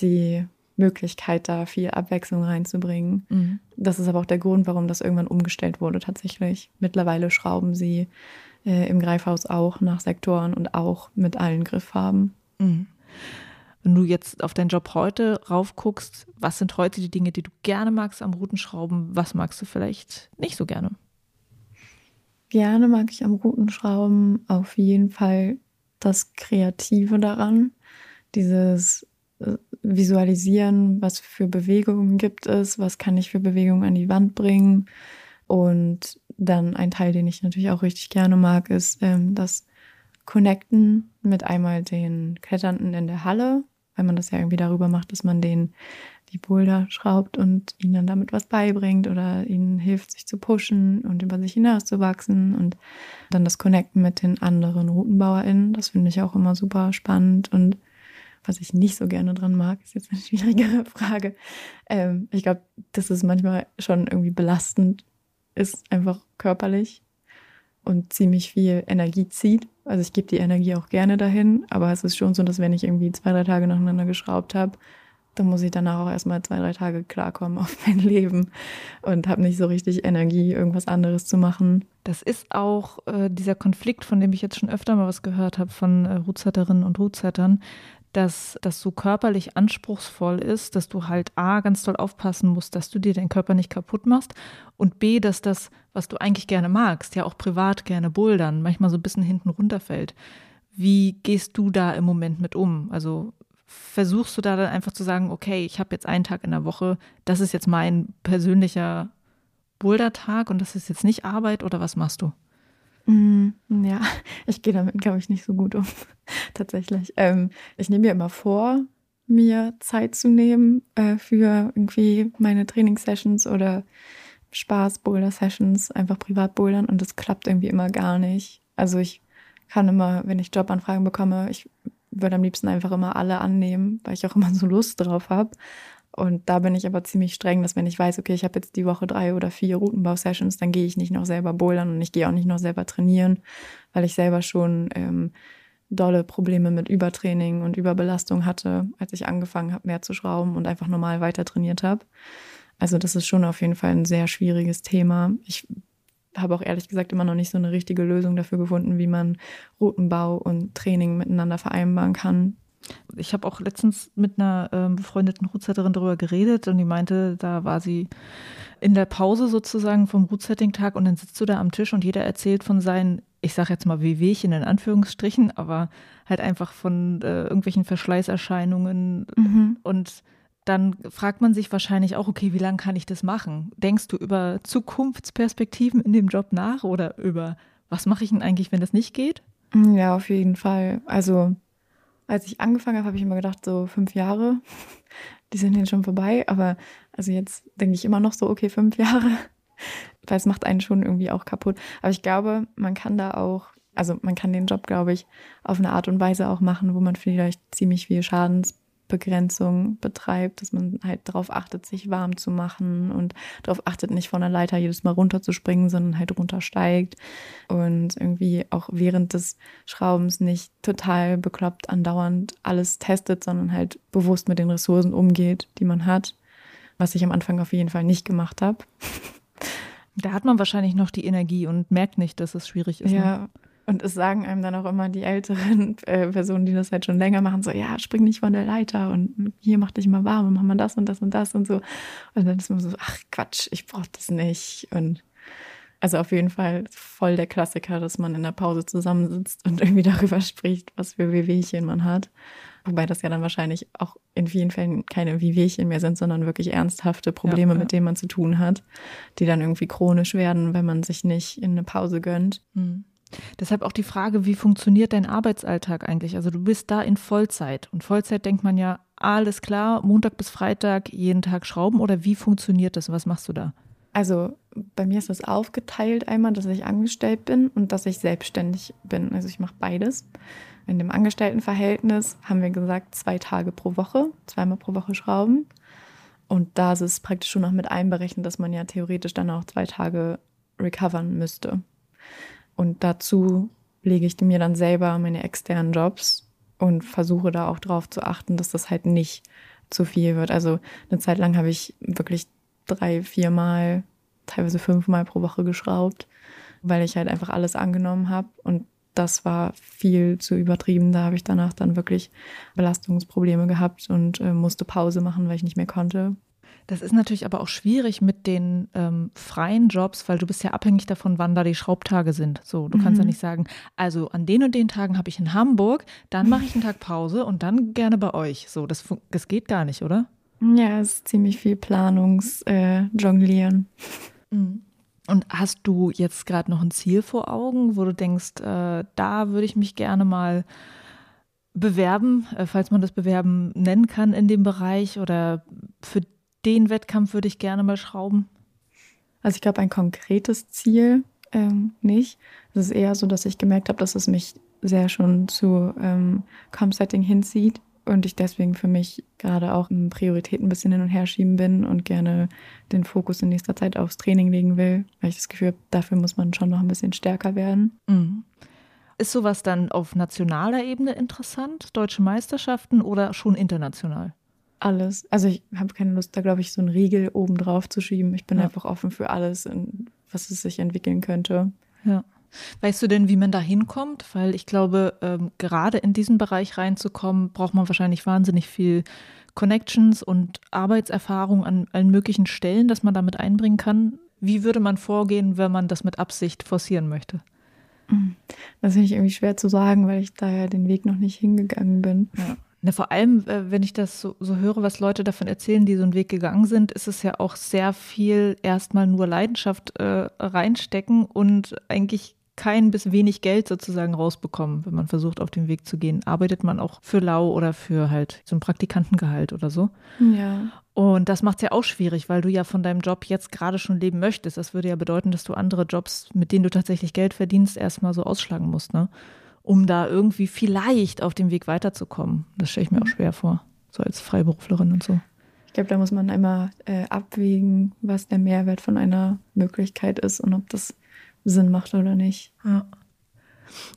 die Möglichkeit, da viel Abwechslung reinzubringen. Mhm. Das ist aber auch der Grund, warum das irgendwann umgestellt wurde tatsächlich. Mittlerweile schrauben sie äh, im Greifhaus auch nach Sektoren und auch mit allen Grifffarben. Mhm.
Wenn du jetzt auf deinen Job heute raufguckst, was sind heute die Dinge, die du gerne magst am Routenschrauben? Was magst du vielleicht nicht so gerne?
Gerne mag ich am Routenschrauben auf jeden Fall das Kreative daran. Dieses äh, Visualisieren, was für Bewegungen gibt es, was kann ich für Bewegungen an die Wand bringen. Und dann ein Teil, den ich natürlich auch richtig gerne mag, ist ähm, das Connecten mit einmal den Kletternden in der Halle, weil man das ja irgendwie darüber macht, dass man denen die Boulder schraubt und ihnen dann damit was beibringt oder ihnen hilft, sich zu pushen und über sich hinaus zu wachsen und dann das Connecten mit den anderen RoutenbauerInnen. Das finde ich auch immer super spannend und was ich nicht so gerne dran mag, ist jetzt eine schwierigere Frage. Ähm, ich glaube, dass es manchmal schon irgendwie belastend ist, einfach körperlich und ziemlich viel Energie zieht. Also ich gebe die Energie auch gerne dahin, aber es ist schon so, dass wenn ich irgendwie zwei, drei Tage nacheinander geschraubt habe, dann muss ich danach auch erstmal zwei, drei Tage klarkommen auf mein Leben und habe nicht so richtig Energie, irgendwas anderes zu machen.
Das ist auch äh, dieser Konflikt, von dem ich jetzt schon öfter mal was gehört habe von äh, Rootsetterinnen und Rootsettern, dass das so körperlich anspruchsvoll ist, dass du halt A, ganz doll aufpassen musst, dass du dir deinen Körper nicht kaputt machst und B, dass das, was du eigentlich gerne magst, ja auch privat gerne bouldern, manchmal so ein bisschen hinten runterfällt. Wie gehst du da im Moment mit um? Also versuchst du da dann einfach zu sagen, okay, ich habe jetzt einen Tag in der Woche, das ist jetzt mein persönlicher Bouldertag und das ist jetzt nicht Arbeit oder was machst du?
Mm, ja, ich gehe damit, glaube ich, nicht so gut um, tatsächlich. Ähm, ich nehme mir immer vor, mir Zeit zu nehmen äh, für irgendwie meine Trainingssessions oder Spaß-Boulder-Sessions, einfach privat bouldern und das klappt irgendwie immer gar nicht. Also ich kann immer, wenn ich Jobanfragen bekomme, ich würde am liebsten einfach immer alle annehmen, weil ich auch immer so Lust drauf habe. Und da bin ich aber ziemlich streng, dass wenn ich weiß, okay, ich habe jetzt die Woche drei oder vier Routenbau-Sessions, dann gehe ich nicht noch selber bouldern und ich gehe auch nicht noch selber trainieren, weil ich selber schon ähm, dolle Probleme mit Übertraining und Überbelastung hatte, als ich angefangen habe, mehr zu schrauben und einfach normal weiter trainiert habe. Also das ist schon auf jeden Fall ein sehr schwieriges Thema. Ich habe auch ehrlich gesagt immer noch nicht so eine richtige Lösung dafür gefunden, wie man Routenbau und Training miteinander vereinbaren kann.
Ich habe auch letztens mit einer ähm, befreundeten Rootsetterin darüber geredet und die meinte, da war sie in der Pause sozusagen vom Rootsetting-Tag und dann sitzt du da am Tisch und jeder erzählt von seinen ich sage jetzt mal Wehwehchen in Anführungsstrichen, aber halt einfach von äh, irgendwelchen Verschleißerscheinungen mhm. und dann fragt man sich wahrscheinlich auch, okay, wie lange kann ich das machen? Denkst du über Zukunftsperspektiven in dem Job nach oder über, was mache ich denn eigentlich, wenn das nicht geht?
Ja, auf jeden Fall. Also, als ich angefangen habe, habe ich immer gedacht, so fünf Jahre, die sind jetzt schon vorbei. Aber also jetzt denke ich immer noch so, okay, fünf Jahre, weil es macht einen schon irgendwie auch kaputt. Aber ich glaube, man kann da auch, also man kann den Job, glaube ich, auf eine Art und Weise auch machen, wo man vielleicht ziemlich viel Schadens Begrenzung betreibt, dass man halt darauf achtet, sich warm zu machen und darauf achtet, nicht von der Leiter jedes Mal runterzuspringen, sondern halt runtersteigt und irgendwie auch während des Schraubens nicht total bekloppt andauernd alles testet, sondern halt bewusst mit den Ressourcen umgeht, die man hat, was ich am Anfang auf jeden Fall nicht gemacht habe.
Da hat man wahrscheinlich noch die Energie und merkt nicht, dass es schwierig ist.
Ne? Ja, ne? Und es sagen einem dann auch immer die älteren äh, Personen, die das halt schon länger machen, so, ja, spring nicht von der Leiter und hier mach dich mal warm und mach mal das und das und das und so. Und dann ist man so, ach Quatsch, ich brauch das nicht. Und also auf jeden Fall voll der Klassiker, dass man in der Pause zusammensitzt und irgendwie darüber spricht, was für Wehwehchen man hat. Wobei das ja dann wahrscheinlich auch in vielen Fällen keine Wehwehchen mehr sind, sondern wirklich ernsthafte Probleme, ja, ja. mit denen man zu tun hat, die dann irgendwie chronisch werden, wenn man sich nicht in eine Pause gönnt. Mhm.
Deshalb auch die Frage, wie funktioniert dein Arbeitsalltag eigentlich? Also du bist da in Vollzeit und Vollzeit denkt man ja, alles klar, Montag bis Freitag jeden Tag schrauben oder wie funktioniert das? Was machst du da?
Also bei mir ist das aufgeteilt einmal, dass ich angestellt bin und dass ich selbstständig bin. Also ich mache beides. In dem Angestelltenverhältnis haben wir gesagt, zwei Tage pro Woche, zweimal pro Woche schrauben. Und da ist es praktisch schon noch mit einberechnet, dass man ja theoretisch dann auch zwei Tage recovern müsste. Und dazu lege ich mir dann selber meine externen Jobs und versuche da auch drauf zu achten, dass das halt nicht zu viel wird. Also eine Zeit lang habe ich wirklich drei, viermal, teilweise fünfmal pro Woche geschraubt, weil ich halt einfach alles angenommen habe. Und das war viel zu übertrieben. Da habe ich danach dann wirklich Belastungsprobleme gehabt und äh, musste Pause machen, weil ich nicht mehr konnte.
Das ist natürlich aber auch schwierig mit den ähm, freien Jobs, weil du bist ja abhängig davon, wann da die Schraubtage sind. So, du mhm. kannst ja mhm. nicht sagen, also an den und den Tagen habe ich in Hamburg, dann mache ich einen Tag Pause und dann gerne bei euch. So, das, das geht gar nicht, oder?
Ja, es ist ziemlich viel Planungsjonglieren.
Äh, mhm. Und hast du jetzt gerade noch ein Ziel vor Augen, wo du denkst, äh, da würde ich mich gerne mal bewerben, äh, falls man das Bewerben nennen kann in dem Bereich oder für den Wettkampf würde ich gerne mal schrauben?
Also ich glaube, ein konkretes Ziel ähm, nicht. Es ist eher so, dass ich gemerkt habe, dass es mich sehr schon zu ähm, Com-Setting hinzieht und ich deswegen für mich gerade auch in Prioritäten ein bisschen hin und her schieben bin und gerne den Fokus in nächster Zeit aufs Training legen will, weil ich das Gefühl habe, dafür muss man schon noch ein bisschen stärker werden. Mhm.
Ist sowas dann auf nationaler Ebene interessant, deutsche Meisterschaften oder schon international?
Alles. Also ich habe keine Lust, da glaube ich, so einen Riegel oben drauf zu schieben. Ich bin ja. einfach offen für alles, was es sich entwickeln könnte.
Ja. Weißt du denn, wie man da hinkommt? Weil ich glaube, ähm, gerade in diesen Bereich reinzukommen, braucht man wahrscheinlich wahnsinnig viel Connections und Arbeitserfahrung an allen möglichen Stellen, dass man damit einbringen kann. Wie würde man vorgehen, wenn man das mit Absicht forcieren möchte?
Das finde ich irgendwie schwer zu sagen, weil ich da ja den Weg noch nicht hingegangen bin.
Ja. Na, vor allem, äh, wenn ich das so, so, höre, was Leute davon erzählen, die so einen Weg gegangen sind, ist es ja auch sehr viel erstmal nur Leidenschaft äh, reinstecken und eigentlich kein bis wenig Geld sozusagen rausbekommen, wenn man versucht, auf den Weg zu gehen. Arbeitet man auch für lau oder für halt so ein Praktikantengehalt oder so.
Ja.
Und das macht es ja auch schwierig, weil du ja von deinem Job jetzt gerade schon leben möchtest. Das würde ja bedeuten, dass du andere Jobs, mit denen du tatsächlich Geld verdienst, erstmal so ausschlagen musst, ne? Um da irgendwie vielleicht auf dem Weg weiterzukommen. Das stelle ich mir auch mhm. schwer vor, so als Freiberuflerin und so.
Ich glaube, da muss man einmal äh, abwägen, was der Mehrwert von einer Möglichkeit ist und ob das Sinn macht oder nicht.
Ja.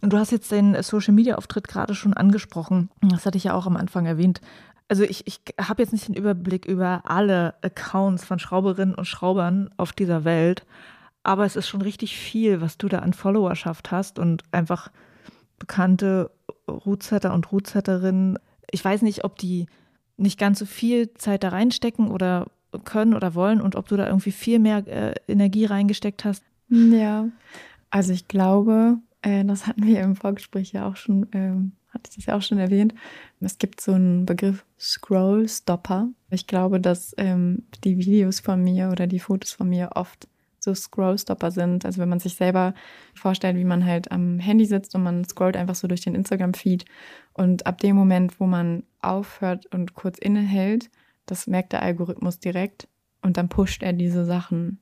Und du hast jetzt den Social-Media-Auftritt gerade schon angesprochen. Das hatte ich ja auch am Anfang erwähnt. Also ich, ich habe jetzt nicht den Überblick über alle Accounts von Schrauberinnen und Schraubern auf dieser Welt, aber es ist schon richtig viel, was du da an Followerschaft hast und einfach bekannte Rootsetter und Rootsetterinnen. Ich weiß nicht, ob die nicht ganz so viel Zeit da reinstecken oder können oder wollen und ob du da irgendwie viel mehr äh, Energie reingesteckt hast.
Ja, also ich glaube, äh, das hatten wir im Vorgespräch ja auch schon, ähm, hatte ich das ja auch schon erwähnt. Es gibt so einen Begriff Scroll Stopper. Ich glaube, dass ähm, die Videos von mir oder die Fotos von mir oft so Scrollstopper sind. Also wenn man sich selber vorstellt, wie man halt am Handy sitzt und man scrollt einfach so durch den Instagram-Feed und ab dem Moment, wo man aufhört und kurz innehält, das merkt der Algorithmus direkt und dann pusht er diese Sachen.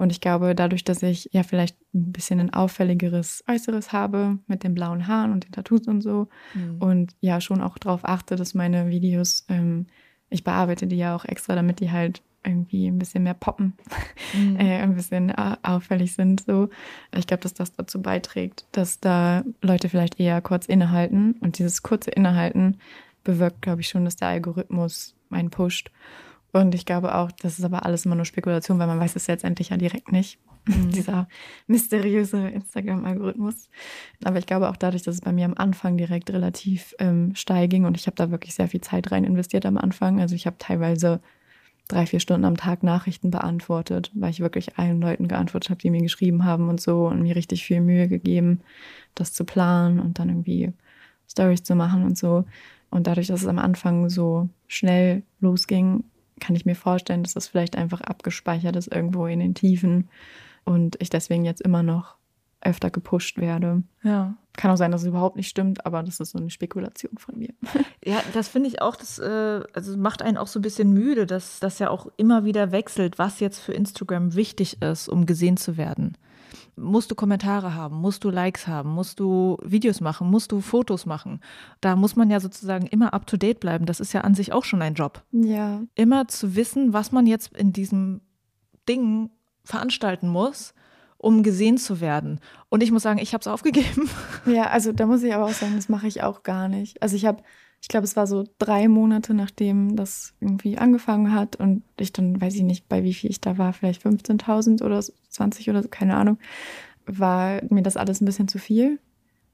Und ich glaube, dadurch, dass ich ja vielleicht ein bisschen ein auffälligeres Äußeres habe mit den blauen Haaren und den Tattoos und so mhm. und ja schon auch darauf achte, dass meine Videos, ähm, ich bearbeite die ja auch extra, damit die halt irgendwie ein bisschen mehr poppen, mhm. äh, ein bisschen auffällig sind. So, ich glaube, dass das dazu beiträgt, dass da Leute vielleicht eher kurz innehalten und dieses kurze Innehalten bewirkt, glaube ich, schon, dass der Algorithmus einen pusht. Und ich glaube auch, das ist aber alles immer nur Spekulation, weil man weiß es letztendlich ja direkt nicht. Mhm. Dieser mysteriöse Instagram-Algorithmus. Aber ich glaube auch dadurch, dass es bei mir am Anfang direkt relativ ähm, steil ging und ich habe da wirklich sehr viel Zeit rein investiert am Anfang. Also ich habe teilweise drei, vier Stunden am Tag Nachrichten beantwortet, weil ich wirklich allen Leuten geantwortet habe, die mir geschrieben haben und so und mir richtig viel Mühe gegeben, das zu planen und dann irgendwie Stories zu machen und so. Und dadurch, dass es am Anfang so schnell losging, kann ich mir vorstellen, dass das vielleicht einfach abgespeichert ist irgendwo in den Tiefen und ich deswegen jetzt immer noch öfter gepusht werde. Ja. Kann auch sein, dass es überhaupt nicht stimmt, aber das ist so eine Spekulation von mir.
Ja, das finde ich auch, das äh, also macht einen auch so ein bisschen müde, dass das ja auch immer wieder wechselt, was jetzt für Instagram wichtig ist, um gesehen zu werden. Musst du Kommentare haben, musst du Likes haben, musst du Videos machen, musst du Fotos machen. Da muss man ja sozusagen immer up to date bleiben. Das ist ja an sich auch schon ein Job.
Ja.
Immer zu wissen, was man jetzt in diesem Ding veranstalten muss, um gesehen zu werden. Und ich muss sagen, ich habe es aufgegeben.
Ja, also da muss ich aber auch sagen, das mache ich auch gar nicht. Also ich habe, ich glaube, es war so drei Monate, nachdem das irgendwie angefangen hat und ich dann, weiß ich nicht, bei wie viel ich da war, vielleicht 15.000 oder 20 oder so, keine Ahnung, war mir das alles ein bisschen zu viel.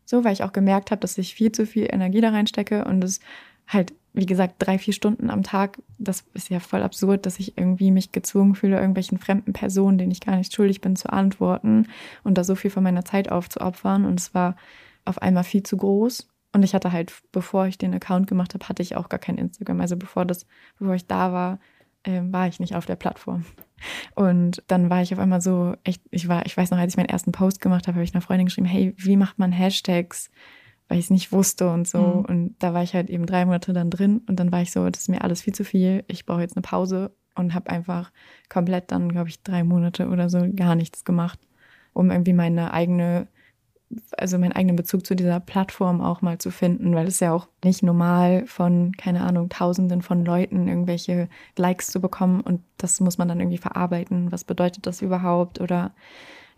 So, weil ich auch gemerkt habe, dass ich viel zu viel Energie da reinstecke und es halt wie gesagt, drei, vier Stunden am Tag, das ist ja voll absurd, dass ich irgendwie mich gezwungen fühle, irgendwelchen fremden Personen, denen ich gar nicht schuldig bin, zu antworten und da so viel von meiner Zeit aufzuopfern. Und es war auf einmal viel zu groß. Und ich hatte halt, bevor ich den Account gemacht habe, hatte ich auch gar kein Instagram. Also bevor das, bevor ich da war, äh, war ich nicht auf der Plattform. Und dann war ich auf einmal so, echt, ich war, ich weiß noch, als ich meinen ersten Post gemacht habe, habe ich einer Freundin geschrieben, hey, wie macht man Hashtags? Weil ich es nicht wusste und so. Mhm. Und da war ich halt eben drei Monate dann drin und dann war ich so, das ist mir alles viel zu viel. Ich brauche jetzt eine Pause und habe einfach komplett dann, glaube ich, drei Monate oder so gar nichts gemacht, um irgendwie meine eigene, also meinen eigenen Bezug zu dieser Plattform auch mal zu finden, weil es ja auch nicht normal von, keine Ahnung, Tausenden von Leuten irgendwelche Likes zu bekommen und das muss man dann irgendwie verarbeiten. Was bedeutet das überhaupt? Oder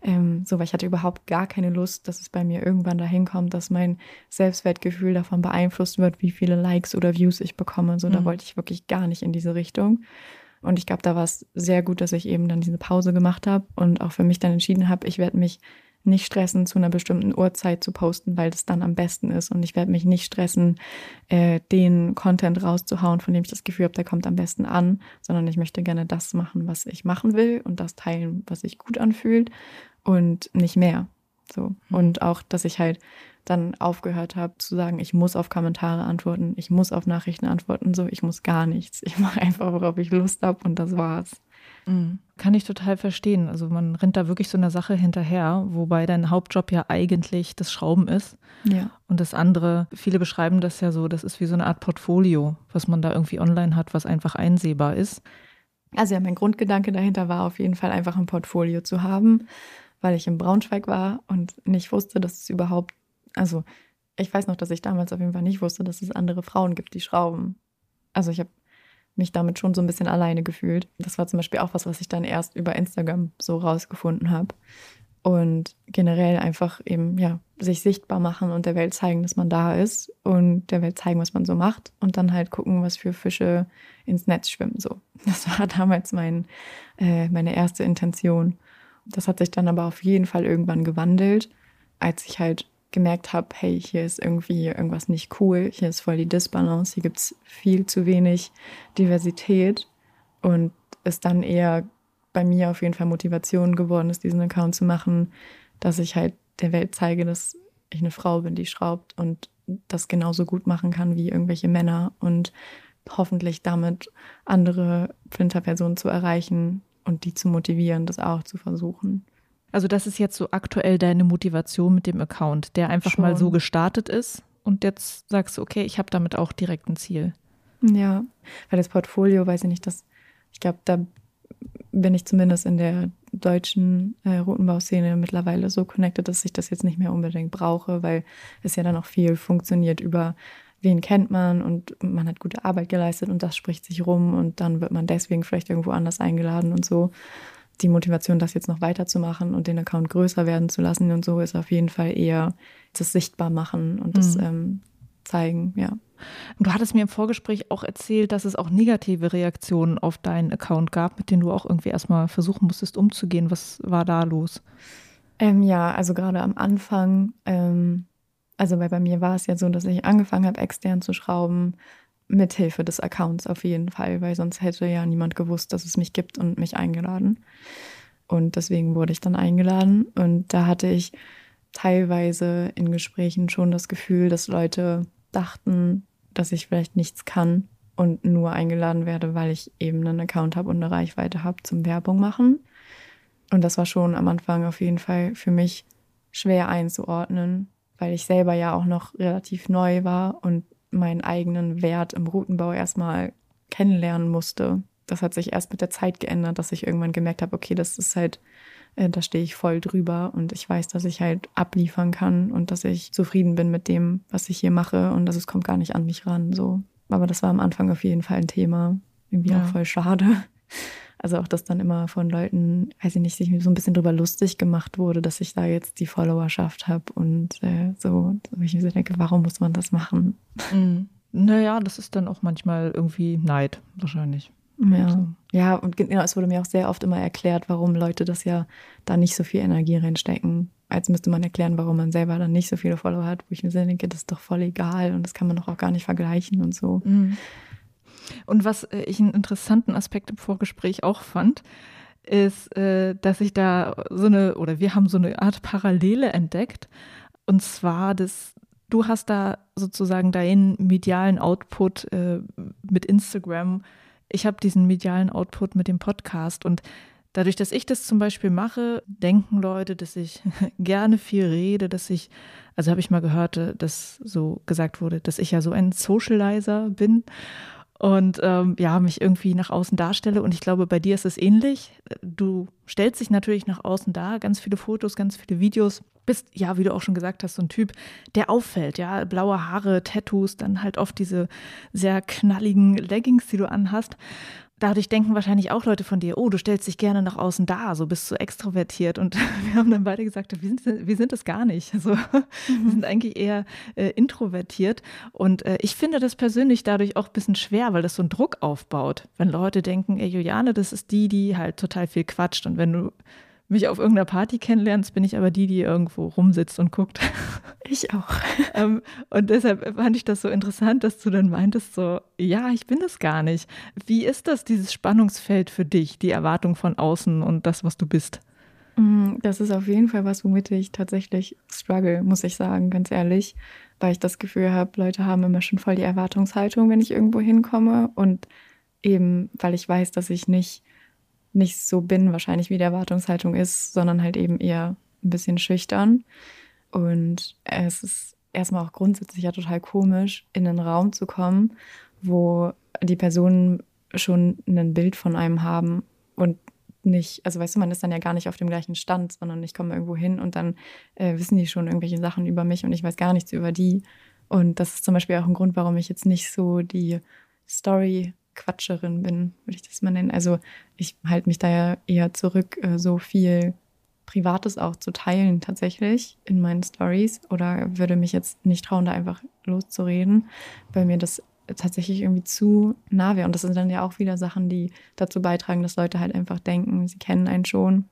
ähm, so, weil ich hatte überhaupt gar keine Lust, dass es bei mir irgendwann dahin kommt, dass mein Selbstwertgefühl davon beeinflusst wird, wie viele Likes oder Views ich bekomme. So, mhm. da wollte ich wirklich gar nicht in diese Richtung. Und ich glaube, da war es sehr gut, dass ich eben dann diese Pause gemacht habe und auch für mich dann entschieden habe, ich werde mich nicht stressen, zu einer bestimmten Uhrzeit zu posten, weil das dann am besten ist. Und ich werde mich nicht stressen, äh, den Content rauszuhauen, von dem ich das Gefühl habe, der kommt am besten an, sondern ich möchte gerne das machen, was ich machen will und das teilen, was sich gut anfühlt und nicht mehr. So. Mhm. Und auch, dass ich halt dann aufgehört habe zu sagen, ich muss auf Kommentare antworten, ich muss auf Nachrichten antworten, so, ich muss gar nichts. Ich mache einfach, worauf ich Lust habe und das war's.
Mhm. Kann ich total verstehen. Also man rennt da wirklich so einer Sache hinterher, wobei dein Hauptjob ja eigentlich das Schrauben ist.
Ja.
Und das andere, viele beschreiben das ja so, das ist wie so eine Art Portfolio, was man da irgendwie online hat, was einfach einsehbar ist.
Also ja, mein Grundgedanke dahinter war auf jeden Fall einfach ein Portfolio zu haben weil ich in Braunschweig war und nicht wusste, dass es überhaupt, also ich weiß noch, dass ich damals auf jeden Fall nicht wusste, dass es andere Frauen gibt, die schrauben. Also ich habe mich damit schon so ein bisschen alleine gefühlt. Das war zum Beispiel auch was, was ich dann erst über Instagram so rausgefunden habe. Und generell einfach eben, ja, sich sichtbar machen und der Welt zeigen, dass man da ist und der Welt zeigen, was man so macht und dann halt gucken, was für Fische ins Netz schwimmen. So. Das war damals mein, äh, meine erste Intention. Das hat sich dann aber auf jeden Fall irgendwann gewandelt, als ich halt gemerkt habe, hey, hier ist irgendwie irgendwas nicht cool, hier ist voll die Disbalance, hier gibt es viel zu wenig Diversität und es dann eher bei mir auf jeden Fall Motivation geworden ist, diesen Account zu machen, dass ich halt der Welt zeige, dass ich eine Frau bin, die schraubt und das genauso gut machen kann wie irgendwelche Männer und hoffentlich damit andere Flinterpersonen zu erreichen und die zu motivieren, das auch zu versuchen.
Also das ist jetzt so aktuell deine Motivation mit dem Account, der einfach Schon. mal so gestartet ist und jetzt sagst du, okay, ich habe damit auch direkt ein Ziel.
Ja, weil das Portfolio, weiß ich nicht, das, ich glaube, da bin ich zumindest in der deutschen äh, Routenbauszene mittlerweile so connected, dass ich das jetzt nicht mehr unbedingt brauche, weil es ja dann auch viel funktioniert über wen kennt man und man hat gute Arbeit geleistet und das spricht sich rum und dann wird man deswegen vielleicht irgendwo anders eingeladen und so. Die Motivation, das jetzt noch weiterzumachen und den Account größer werden zu lassen und so, ist auf jeden Fall eher das sichtbar machen und das mhm. ähm, zeigen, ja.
Du hattest mir im Vorgespräch auch erzählt, dass es auch negative Reaktionen auf deinen Account gab, mit denen du auch irgendwie erstmal versuchen musstest umzugehen. Was war da los?
Ähm, ja, also gerade am Anfang, ähm, also weil bei mir war es ja so, dass ich angefangen habe, extern zu schrauben, mithilfe des Accounts auf jeden Fall, weil sonst hätte ja niemand gewusst, dass es mich gibt und mich eingeladen. Und deswegen wurde ich dann eingeladen und da hatte ich teilweise in Gesprächen schon das Gefühl, dass Leute dachten, dass ich vielleicht nichts kann und nur eingeladen werde, weil ich eben einen Account habe und eine Reichweite habe zum Werbung machen. Und das war schon am Anfang auf jeden Fall für mich schwer einzuordnen, weil ich selber ja auch noch relativ neu war und meinen eigenen Wert im Routenbau erstmal kennenlernen musste. Das hat sich erst mit der Zeit geändert, dass ich irgendwann gemerkt habe, okay, das ist halt äh, da stehe ich voll drüber und ich weiß, dass ich halt abliefern kann und dass ich zufrieden bin mit dem, was ich hier mache und dass es kommt gar nicht an mich ran. So. Aber das war am Anfang auf jeden Fall ein Thema. Irgendwie ja. auch voll schade. Also auch, dass dann immer von Leuten, weiß ich nicht, sich so ein bisschen drüber lustig gemacht wurde, dass ich da jetzt die Followerschaft habe und äh, so, wo ich mir so denke, warum muss man das machen?
Mhm. Naja, das ist dann auch manchmal irgendwie Neid, wahrscheinlich.
Ja. So. ja, und genau, es wurde mir auch sehr oft immer erklärt, warum Leute das ja da nicht so viel Energie reinstecken. Als müsste man erklären, warum man selber dann nicht so viele Follower hat, wo ich mir denke, das ist doch voll egal und das kann man doch auch gar nicht vergleichen und so. Mhm.
Und was äh, ich einen interessanten Aspekt im Vorgespräch auch fand, ist, äh, dass ich da so eine, oder wir haben so eine Art Parallele entdeckt. Und zwar, dass du hast da sozusagen deinen medialen Output äh, mit Instagram. Ich habe diesen medialen Output mit dem Podcast. Und dadurch, dass ich das zum Beispiel mache, denken Leute, dass ich gerne viel rede, dass ich, also habe ich mal gehört, dass so gesagt wurde, dass ich ja so ein Socializer bin und ähm, ja, mich irgendwie nach außen darstelle. Und ich glaube, bei dir ist es ähnlich. Du stellst dich natürlich nach außen dar, ganz viele Fotos, ganz viele Videos. Bist, ja, wie du auch schon gesagt hast, so ein Typ, der auffällt, ja, blaue Haare, Tattoos, dann halt oft diese sehr knalligen Leggings, die du anhast dadurch denken wahrscheinlich auch Leute von dir, oh, du stellst dich gerne nach außen dar, so bist du extrovertiert. Und wir haben dann beide gesagt, wir sind, wir sind das gar nicht. Also, mhm. Wir sind eigentlich eher äh, introvertiert. Und äh, ich finde das persönlich dadurch auch ein bisschen schwer, weil das so einen Druck aufbaut. Wenn Leute denken, ey, Juliane, das ist die, die halt total viel quatscht. Und wenn du mich auf irgendeiner Party kennenlernst, bin ich aber die, die irgendwo rumsitzt und guckt.
Ich auch.
ähm, und deshalb fand ich das so interessant, dass du dann meintest, so, ja, ich bin das gar nicht. Wie ist das, dieses Spannungsfeld für dich, die Erwartung von außen und das, was du bist?
Mm, das ist auf jeden Fall was, womit ich tatsächlich struggle, muss ich sagen, ganz ehrlich, weil ich das Gefühl habe, Leute haben immer schon voll die Erwartungshaltung, wenn ich irgendwo hinkomme und eben, weil ich weiß, dass ich nicht nicht so bin, wahrscheinlich wie die Erwartungshaltung ist, sondern halt eben eher ein bisschen schüchtern. Und es ist erstmal auch grundsätzlich ja total komisch, in einen Raum zu kommen, wo die Personen schon ein Bild von einem haben und nicht, also weißt du, man ist dann ja gar nicht auf dem gleichen Stand, sondern ich komme irgendwo hin und dann äh, wissen die schon irgendwelche Sachen über mich und ich weiß gar nichts über die. Und das ist zum Beispiel auch ein Grund, warum ich jetzt nicht so die Story Quatscherin bin, würde ich das mal nennen. Also ich halte mich da ja eher zurück, äh, so viel Privates auch zu teilen tatsächlich in meinen Stories oder würde mich jetzt nicht trauen, da einfach loszureden, weil mir das tatsächlich irgendwie zu nah wäre. Und das sind dann ja auch wieder Sachen, die dazu beitragen, dass Leute halt einfach denken, sie kennen einen schon.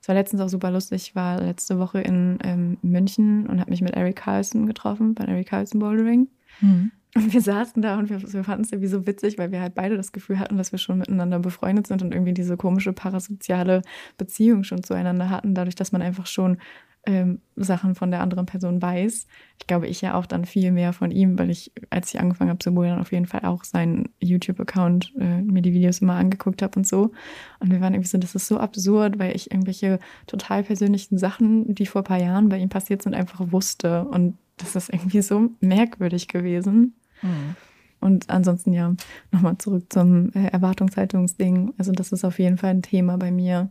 Es war letztens auch super lustig. Ich war letzte Woche in ähm, München und habe mich mit Eric Carlson getroffen, bei Eric Carlson Bouldering. Mhm. Und wir saßen da und wir, wir fanden es irgendwie so witzig, weil wir halt beide das Gefühl hatten, dass wir schon miteinander befreundet sind und irgendwie diese komische parasoziale Beziehung schon zueinander hatten, dadurch, dass man einfach schon ähm, Sachen von der anderen Person weiß. Ich glaube, ich ja auch dann viel mehr von ihm, weil ich, als ich angefangen habe zu bouldern, auf jeden Fall auch seinen YouTube-Account äh, mir die Videos immer angeguckt habe und so. Und wir waren irgendwie so, das ist so absurd, weil ich irgendwelche total persönlichen Sachen, die vor ein paar Jahren bei ihm passiert sind, einfach wusste. Und das ist irgendwie so merkwürdig gewesen. Mhm. Und ansonsten ja, nochmal zurück zum äh, Erwartungshaltungsding. Also das ist auf jeden Fall ein Thema bei mir.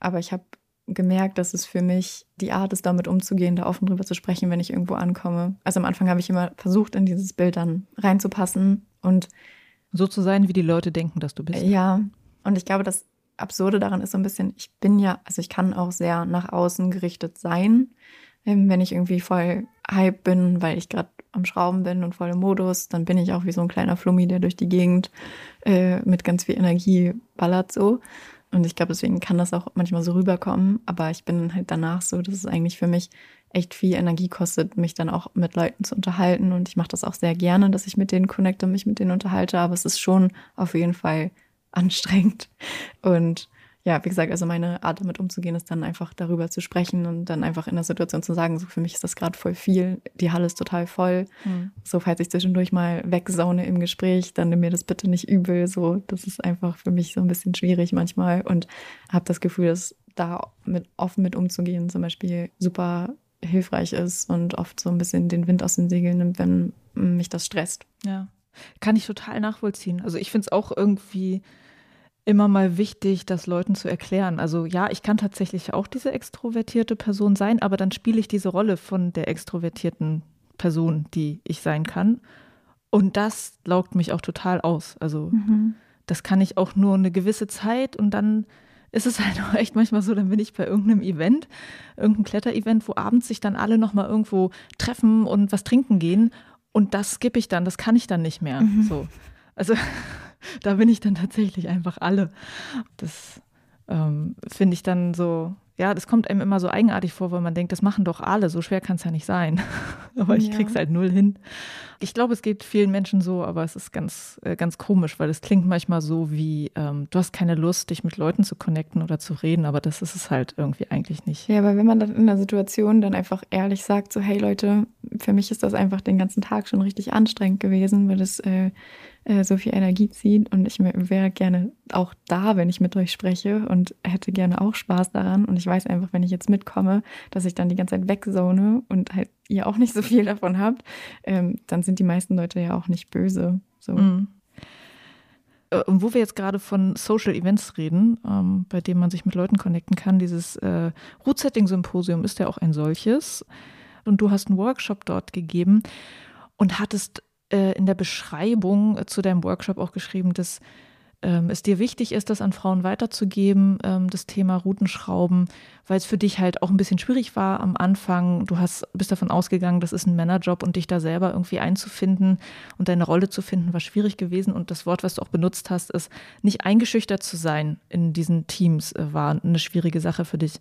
Aber ich habe gemerkt, dass es für mich die Art ist, damit umzugehen, da offen drüber zu sprechen, wenn ich irgendwo ankomme. Also am Anfang habe ich immer versucht, in dieses Bild dann reinzupassen und
so zu sein, wie die Leute denken, dass du bist.
Ja, und ich glaube, das Absurde daran ist so ein bisschen, ich bin ja, also ich kann auch sehr nach außen gerichtet sein, wenn ich irgendwie voll hype bin, weil ich gerade am Schrauben bin und voll im Modus, dann bin ich auch wie so ein kleiner Flummi, der durch die Gegend äh, mit ganz viel Energie ballert so. Und ich glaube, deswegen kann das auch manchmal so rüberkommen. Aber ich bin halt danach so, dass es eigentlich für mich echt viel Energie kostet, mich dann auch mit Leuten zu unterhalten. Und ich mache das auch sehr gerne, dass ich mit denen connecte und mich mit denen unterhalte. Aber es ist schon auf jeden Fall anstrengend. Und ja, wie gesagt, also meine Art damit umzugehen ist dann einfach darüber zu sprechen und dann einfach in der Situation zu sagen, so für mich ist das gerade voll viel, die Halle ist total voll. Mhm. So, falls ich zwischendurch mal wegsaune im Gespräch, dann nimm mir das bitte nicht übel. So, das ist einfach für mich so ein bisschen schwierig manchmal und habe das Gefühl, dass da mit offen mit umzugehen zum Beispiel super hilfreich ist und oft so ein bisschen den Wind aus den Segeln nimmt, wenn mich das stresst.
Ja, kann ich total nachvollziehen. Also ich finde es auch irgendwie immer mal wichtig, das Leuten zu erklären. Also ja, ich kann tatsächlich auch diese extrovertierte Person sein, aber dann spiele ich diese Rolle von der extrovertierten Person, die ich sein kann. Und das laugt mich auch total aus. Also mhm. das kann ich auch nur eine gewisse Zeit und dann ist es halt auch echt manchmal so, dann bin ich bei irgendeinem Event, irgendeinem Kletterevent, wo abends sich dann alle nochmal irgendwo treffen und was trinken gehen. Und das skippe ich dann, das kann ich dann nicht mehr. Mhm. So. Also da bin ich dann tatsächlich einfach alle. Das ähm, finde ich dann so, ja, das kommt einem immer so eigenartig vor, weil man denkt, das machen doch alle, so schwer kann es ja nicht sein. aber ich ja. krieg's halt null hin. Ich glaube, es geht vielen Menschen so, aber es ist ganz, äh, ganz komisch, weil es klingt manchmal so wie, ähm, du hast keine Lust, dich mit Leuten zu connecten oder zu reden, aber das ist es halt irgendwie eigentlich nicht.
Ja, aber wenn man dann in der Situation dann einfach ehrlich sagt, so, hey Leute, für mich ist das einfach den ganzen Tag schon richtig anstrengend gewesen, weil es äh, äh, so viel Energie zieht. Und ich wäre gerne auch da, wenn ich mit euch spreche und hätte gerne auch Spaß daran. Und ich weiß einfach, wenn ich jetzt mitkomme, dass ich dann die ganze Zeit wegzone und halt ihr auch nicht so viel davon habt, ähm, dann sind die meisten Leute ja auch nicht böse. So. Mhm.
Äh, und wo wir jetzt gerade von Social Events reden, ähm, bei denen man sich mit Leuten connecten kann, dieses äh, Root Setting Symposium ist ja auch ein solches. Und du hast einen Workshop dort gegeben und hattest in der Beschreibung äh, zu deinem Workshop auch geschrieben, dass ähm, es dir wichtig ist, das an Frauen weiterzugeben, ähm, das Thema Routenschrauben, weil es für dich halt auch ein bisschen schwierig war am Anfang. Du hast, bist davon ausgegangen, das ist ein Männerjob und dich da selber irgendwie einzufinden und deine Rolle zu finden, war schwierig gewesen. Und das Wort, was du auch benutzt hast, ist, nicht eingeschüchtert zu sein in diesen Teams, äh, war eine schwierige Sache für dich.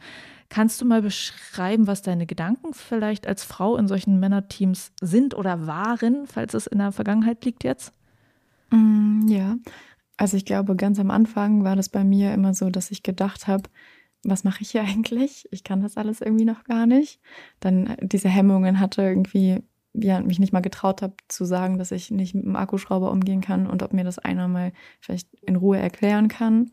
Kannst du mal beschreiben, was deine Gedanken vielleicht als Frau in solchen Männerteams sind oder waren, falls es in der Vergangenheit liegt jetzt?
Mm, ja, also ich glaube, ganz am Anfang war das bei mir immer so, dass ich gedacht habe, was mache ich hier eigentlich? Ich kann das alles irgendwie noch gar nicht. Dann äh, diese Hemmungen hatte irgendwie, ja, mich nicht mal getraut habe zu sagen, dass ich nicht mit dem Akkuschrauber umgehen kann und ob mir das einer mal vielleicht in Ruhe erklären kann.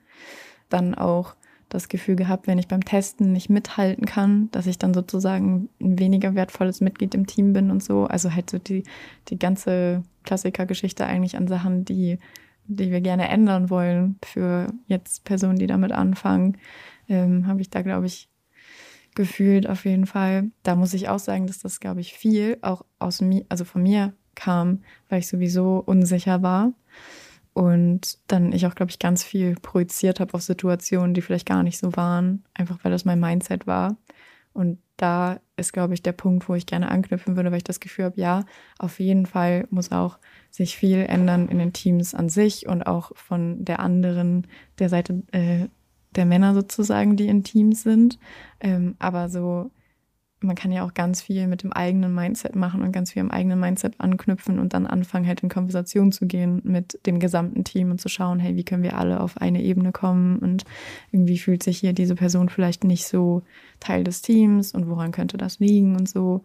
Dann auch das Gefühl gehabt, wenn ich beim Testen nicht mithalten kann, dass ich dann sozusagen ein weniger wertvolles Mitglied im Team bin und so. Also halt so die, die ganze Klassikergeschichte eigentlich an Sachen, die die wir gerne ändern wollen für jetzt Personen, die damit anfangen, ähm, habe ich da, glaube ich, gefühlt auf jeden Fall. Da muss ich auch sagen, dass das, glaube ich, viel auch aus mir, also von mir kam, weil ich sowieso unsicher war. Und dann ich auch, glaube ich, ganz viel projiziert habe auf Situationen, die vielleicht gar nicht so waren, einfach weil das mein Mindset war. Und da ist, glaube ich, der Punkt, wo ich gerne anknüpfen würde, weil ich das Gefühl habe, ja, auf jeden Fall muss auch sich viel ändern in den Teams an sich und auch von der anderen, der Seite äh, der Männer sozusagen, die in Teams sind. Ähm, aber so man kann ja auch ganz viel mit dem eigenen Mindset machen und ganz viel im eigenen Mindset anknüpfen und dann anfangen, halt in Konversation zu gehen mit dem gesamten Team und zu schauen, hey, wie können wir alle auf eine Ebene kommen und irgendwie fühlt sich hier diese Person vielleicht nicht so Teil des Teams und woran könnte das liegen und so.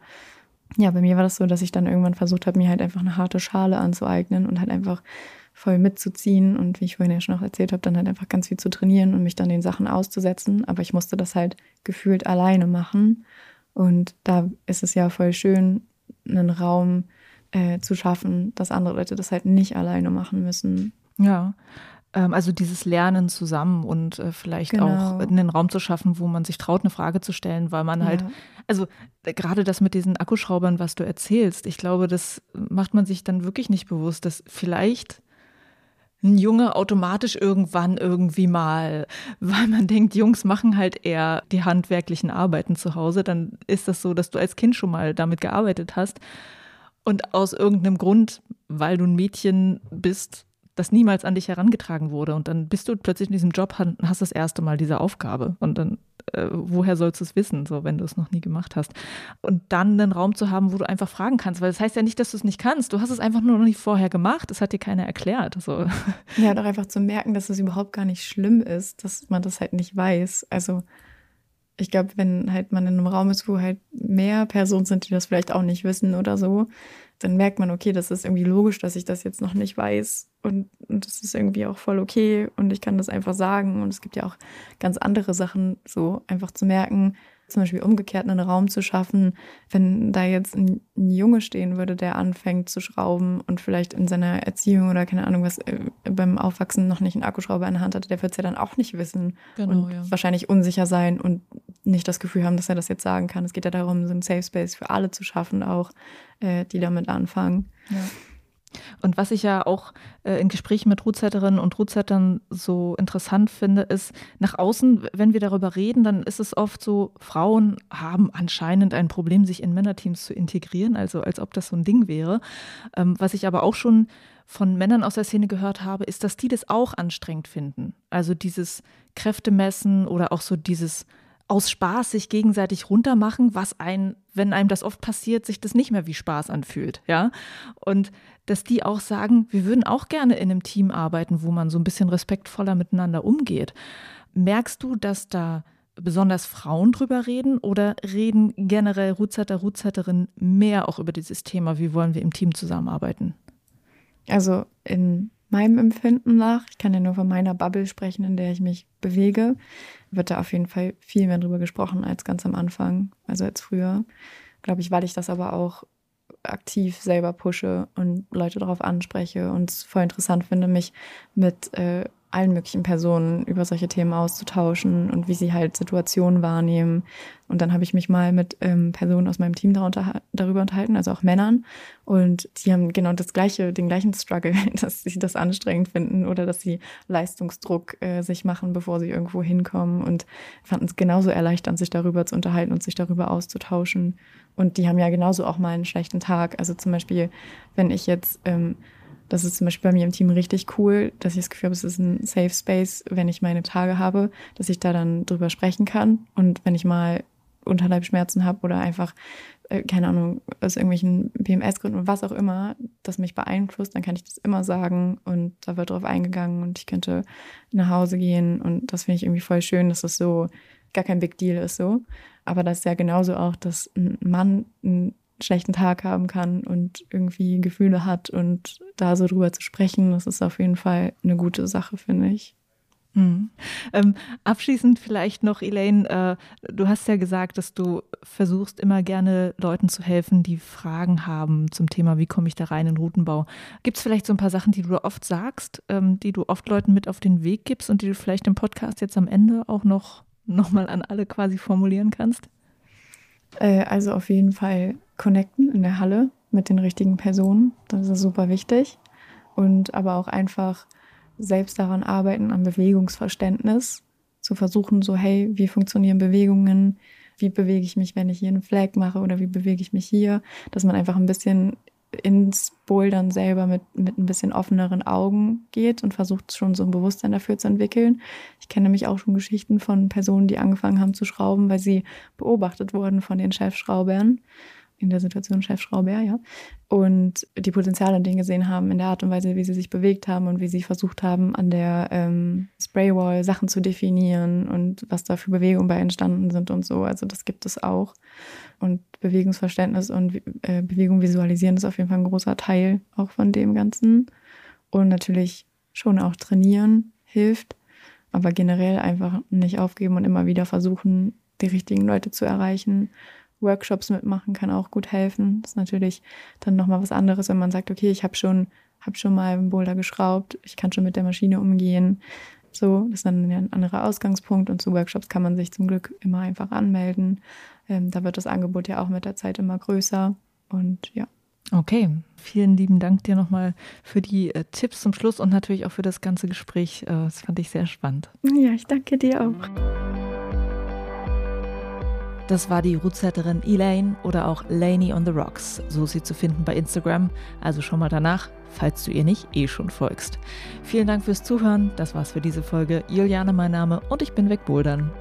Ja, bei mir war das so, dass ich dann irgendwann versucht habe, mir halt einfach eine harte Schale anzueignen und halt einfach voll mitzuziehen und wie ich vorhin ja schon auch erzählt habe, dann halt einfach ganz viel zu trainieren und mich dann den Sachen auszusetzen. Aber ich musste das halt gefühlt alleine machen und da ist es ja voll schön, einen Raum äh, zu schaffen, dass andere Leute das halt nicht alleine machen müssen.
Ja. Ähm, also dieses Lernen zusammen und äh, vielleicht genau. auch einen Raum zu schaffen, wo man sich traut, eine Frage zu stellen, weil man halt, ja. also äh, gerade das mit diesen Akkuschraubern, was du erzählst, ich glaube, das macht man sich dann wirklich nicht bewusst, dass vielleicht ein Junge automatisch irgendwann irgendwie mal, weil man denkt, Jungs machen halt eher die handwerklichen Arbeiten zu Hause, dann ist das so, dass du als Kind schon mal damit gearbeitet hast. Und aus irgendeinem Grund, weil du ein Mädchen bist, das niemals an dich herangetragen wurde. Und dann bist du plötzlich in diesem Job, hast das erste Mal diese Aufgabe. Und dann äh, woher sollst du es wissen, so wenn du es noch nie gemacht hast? Und dann einen Raum zu haben, wo du einfach fragen kannst, weil das heißt ja nicht, dass du es nicht kannst. Du hast es einfach nur noch nicht vorher gemacht. Das hat dir keiner erklärt. So.
Ja, doch einfach zu merken, dass es überhaupt gar nicht schlimm ist, dass man das halt nicht weiß. Also ich glaube, wenn halt man in einem Raum ist, wo halt mehr Personen sind, die das vielleicht auch nicht wissen oder so, dann merkt man, okay, das ist irgendwie logisch, dass ich das jetzt noch nicht weiß. Und, und das ist irgendwie auch voll okay. Und ich kann das einfach sagen. Und es gibt ja auch ganz andere Sachen, so einfach zu merken, zum Beispiel umgekehrt einen Raum zu schaffen, wenn da jetzt ein, ein, Junge stehen würde, der anfängt zu schrauben und vielleicht in seiner Erziehung oder keine Ahnung was äh, beim Aufwachsen noch nicht einen Akkuschrauber in der Hand hatte, der wird es ja dann auch nicht wissen genau, und ja. wahrscheinlich unsicher sein und nicht das Gefühl haben, dass er das jetzt sagen kann. Es geht ja darum, so einen Safe Space für alle zu schaffen, auch äh, die damit anfangen. Ja.
Und was ich ja auch äh, in Gesprächen mit Rootsetterinnen und Rootsettern so interessant finde, ist, nach außen, wenn wir darüber reden, dann ist es oft so, Frauen haben anscheinend ein Problem, sich in Männerteams zu integrieren, also als ob das so ein Ding wäre. Ähm, was ich aber auch schon von Männern aus der Szene gehört habe, ist, dass die das auch anstrengend finden. Also dieses Kräftemessen oder auch so dieses aus Spaß sich gegenseitig runtermachen, was ein, wenn einem das oft passiert, sich das nicht mehr wie Spaß anfühlt, ja. Und dass die auch sagen, wir würden auch gerne in einem Team arbeiten, wo man so ein bisschen respektvoller miteinander umgeht. Merkst du, dass da besonders Frauen drüber reden oder reden generell Rutzetter, Rutzetterinnen mehr auch über dieses Thema, wie wollen wir im Team zusammenarbeiten?
Also in meinem Empfinden nach, ich kann ja nur von meiner Bubble sprechen, in der ich mich bewege, wird da auf jeden Fall viel mehr drüber gesprochen als ganz am Anfang, also als früher. Glaube ich, weil ich das aber auch aktiv selber pushe und Leute darauf anspreche und es voll interessant finde, mich mit äh, allen möglichen Personen über solche Themen auszutauschen und wie sie halt Situationen wahrnehmen. Und dann habe ich mich mal mit ähm, Personen aus meinem Team darunter, darüber unterhalten, also auch Männern. Und die haben genau das gleiche, den gleichen Struggle, dass sie das anstrengend finden oder dass sie Leistungsdruck äh, sich machen, bevor sie irgendwo hinkommen und fanden es genauso erleichternd, sich darüber zu unterhalten und sich darüber auszutauschen. Und die haben ja genauso auch mal einen schlechten Tag. Also zum Beispiel, wenn ich jetzt ähm, das ist zum Beispiel bei mir im Team richtig cool, dass ich das Gefühl habe, es ist ein Safe Space, wenn ich meine Tage habe, dass ich da dann drüber sprechen kann. Und wenn ich mal Unterleibschmerzen habe oder einfach, äh, keine Ahnung, aus irgendwelchen PMS-Gründen und was auch immer, das mich beeinflusst, dann kann ich das immer sagen und da wird drauf eingegangen und ich könnte nach Hause gehen und das finde ich irgendwie voll schön, dass das so gar kein Big Deal ist so. Aber das ist ja genauso auch, dass ein Mann ein schlechten Tag haben kann und irgendwie Gefühle hat und da so drüber zu sprechen, das ist auf jeden Fall eine gute Sache, finde ich.
Mhm. Ähm, abschließend vielleicht noch, Elaine, äh, du hast ja gesagt, dass du versuchst immer gerne Leuten zu helfen, die Fragen haben zum Thema, wie komme ich da rein in Routenbau. Gibt es vielleicht so ein paar Sachen, die du oft sagst, ähm, die du oft Leuten mit auf den Weg gibst und die du vielleicht im Podcast jetzt am Ende auch noch mal an alle quasi formulieren kannst?
Äh, also auf jeden Fall connecten in der Halle mit den richtigen Personen. Das ist super wichtig. Und aber auch einfach selbst daran arbeiten, am Bewegungsverständnis. Zu versuchen, so, hey, wie funktionieren Bewegungen? Wie bewege ich mich, wenn ich hier einen Flag mache oder wie bewege ich mich hier? Dass man einfach ein bisschen ins Bouldern selber mit, mit ein bisschen offeneren Augen geht und versucht schon so ein Bewusstsein dafür zu entwickeln. Ich kenne nämlich auch schon Geschichten von Personen, die angefangen haben zu schrauben, weil sie beobachtet wurden von den Chefschraubern in der Situation Chef Schrauber, ja, und die Potenziale in denen gesehen haben, in der Art und Weise, wie sie sich bewegt haben und wie sie versucht haben, an der ähm, Spraywall Sachen zu definieren und was da für Bewegungen bei entstanden sind und so. Also das gibt es auch. Und Bewegungsverständnis und äh, Bewegung visualisieren ist auf jeden Fall ein großer Teil auch von dem Ganzen. Und natürlich schon auch trainieren hilft, aber generell einfach nicht aufgeben und immer wieder versuchen, die richtigen Leute zu erreichen Workshops mitmachen kann auch gut helfen. Das ist natürlich dann nochmal was anderes, wenn man sagt, okay, ich habe schon, hab schon mal einen Boulder geschraubt, ich kann schon mit der Maschine umgehen. So, das ist dann ein anderer Ausgangspunkt und zu Workshops kann man sich zum Glück immer einfach anmelden. Ähm, da wird das Angebot ja auch mit der Zeit immer größer und ja.
Okay, vielen lieben Dank dir nochmal für die äh, Tipps zum Schluss und natürlich auch für das ganze Gespräch. Äh, das fand ich sehr spannend.
Ja, ich danke dir auch.
Das war die Rootsetterin Elaine oder auch Laney on the Rocks. So ist sie zu finden bei Instagram. Also schon mal danach, falls du ihr nicht eh schon folgst. Vielen Dank fürs Zuhören. Das war's für diese Folge. Juliane mein Name und ich bin wegbouldern.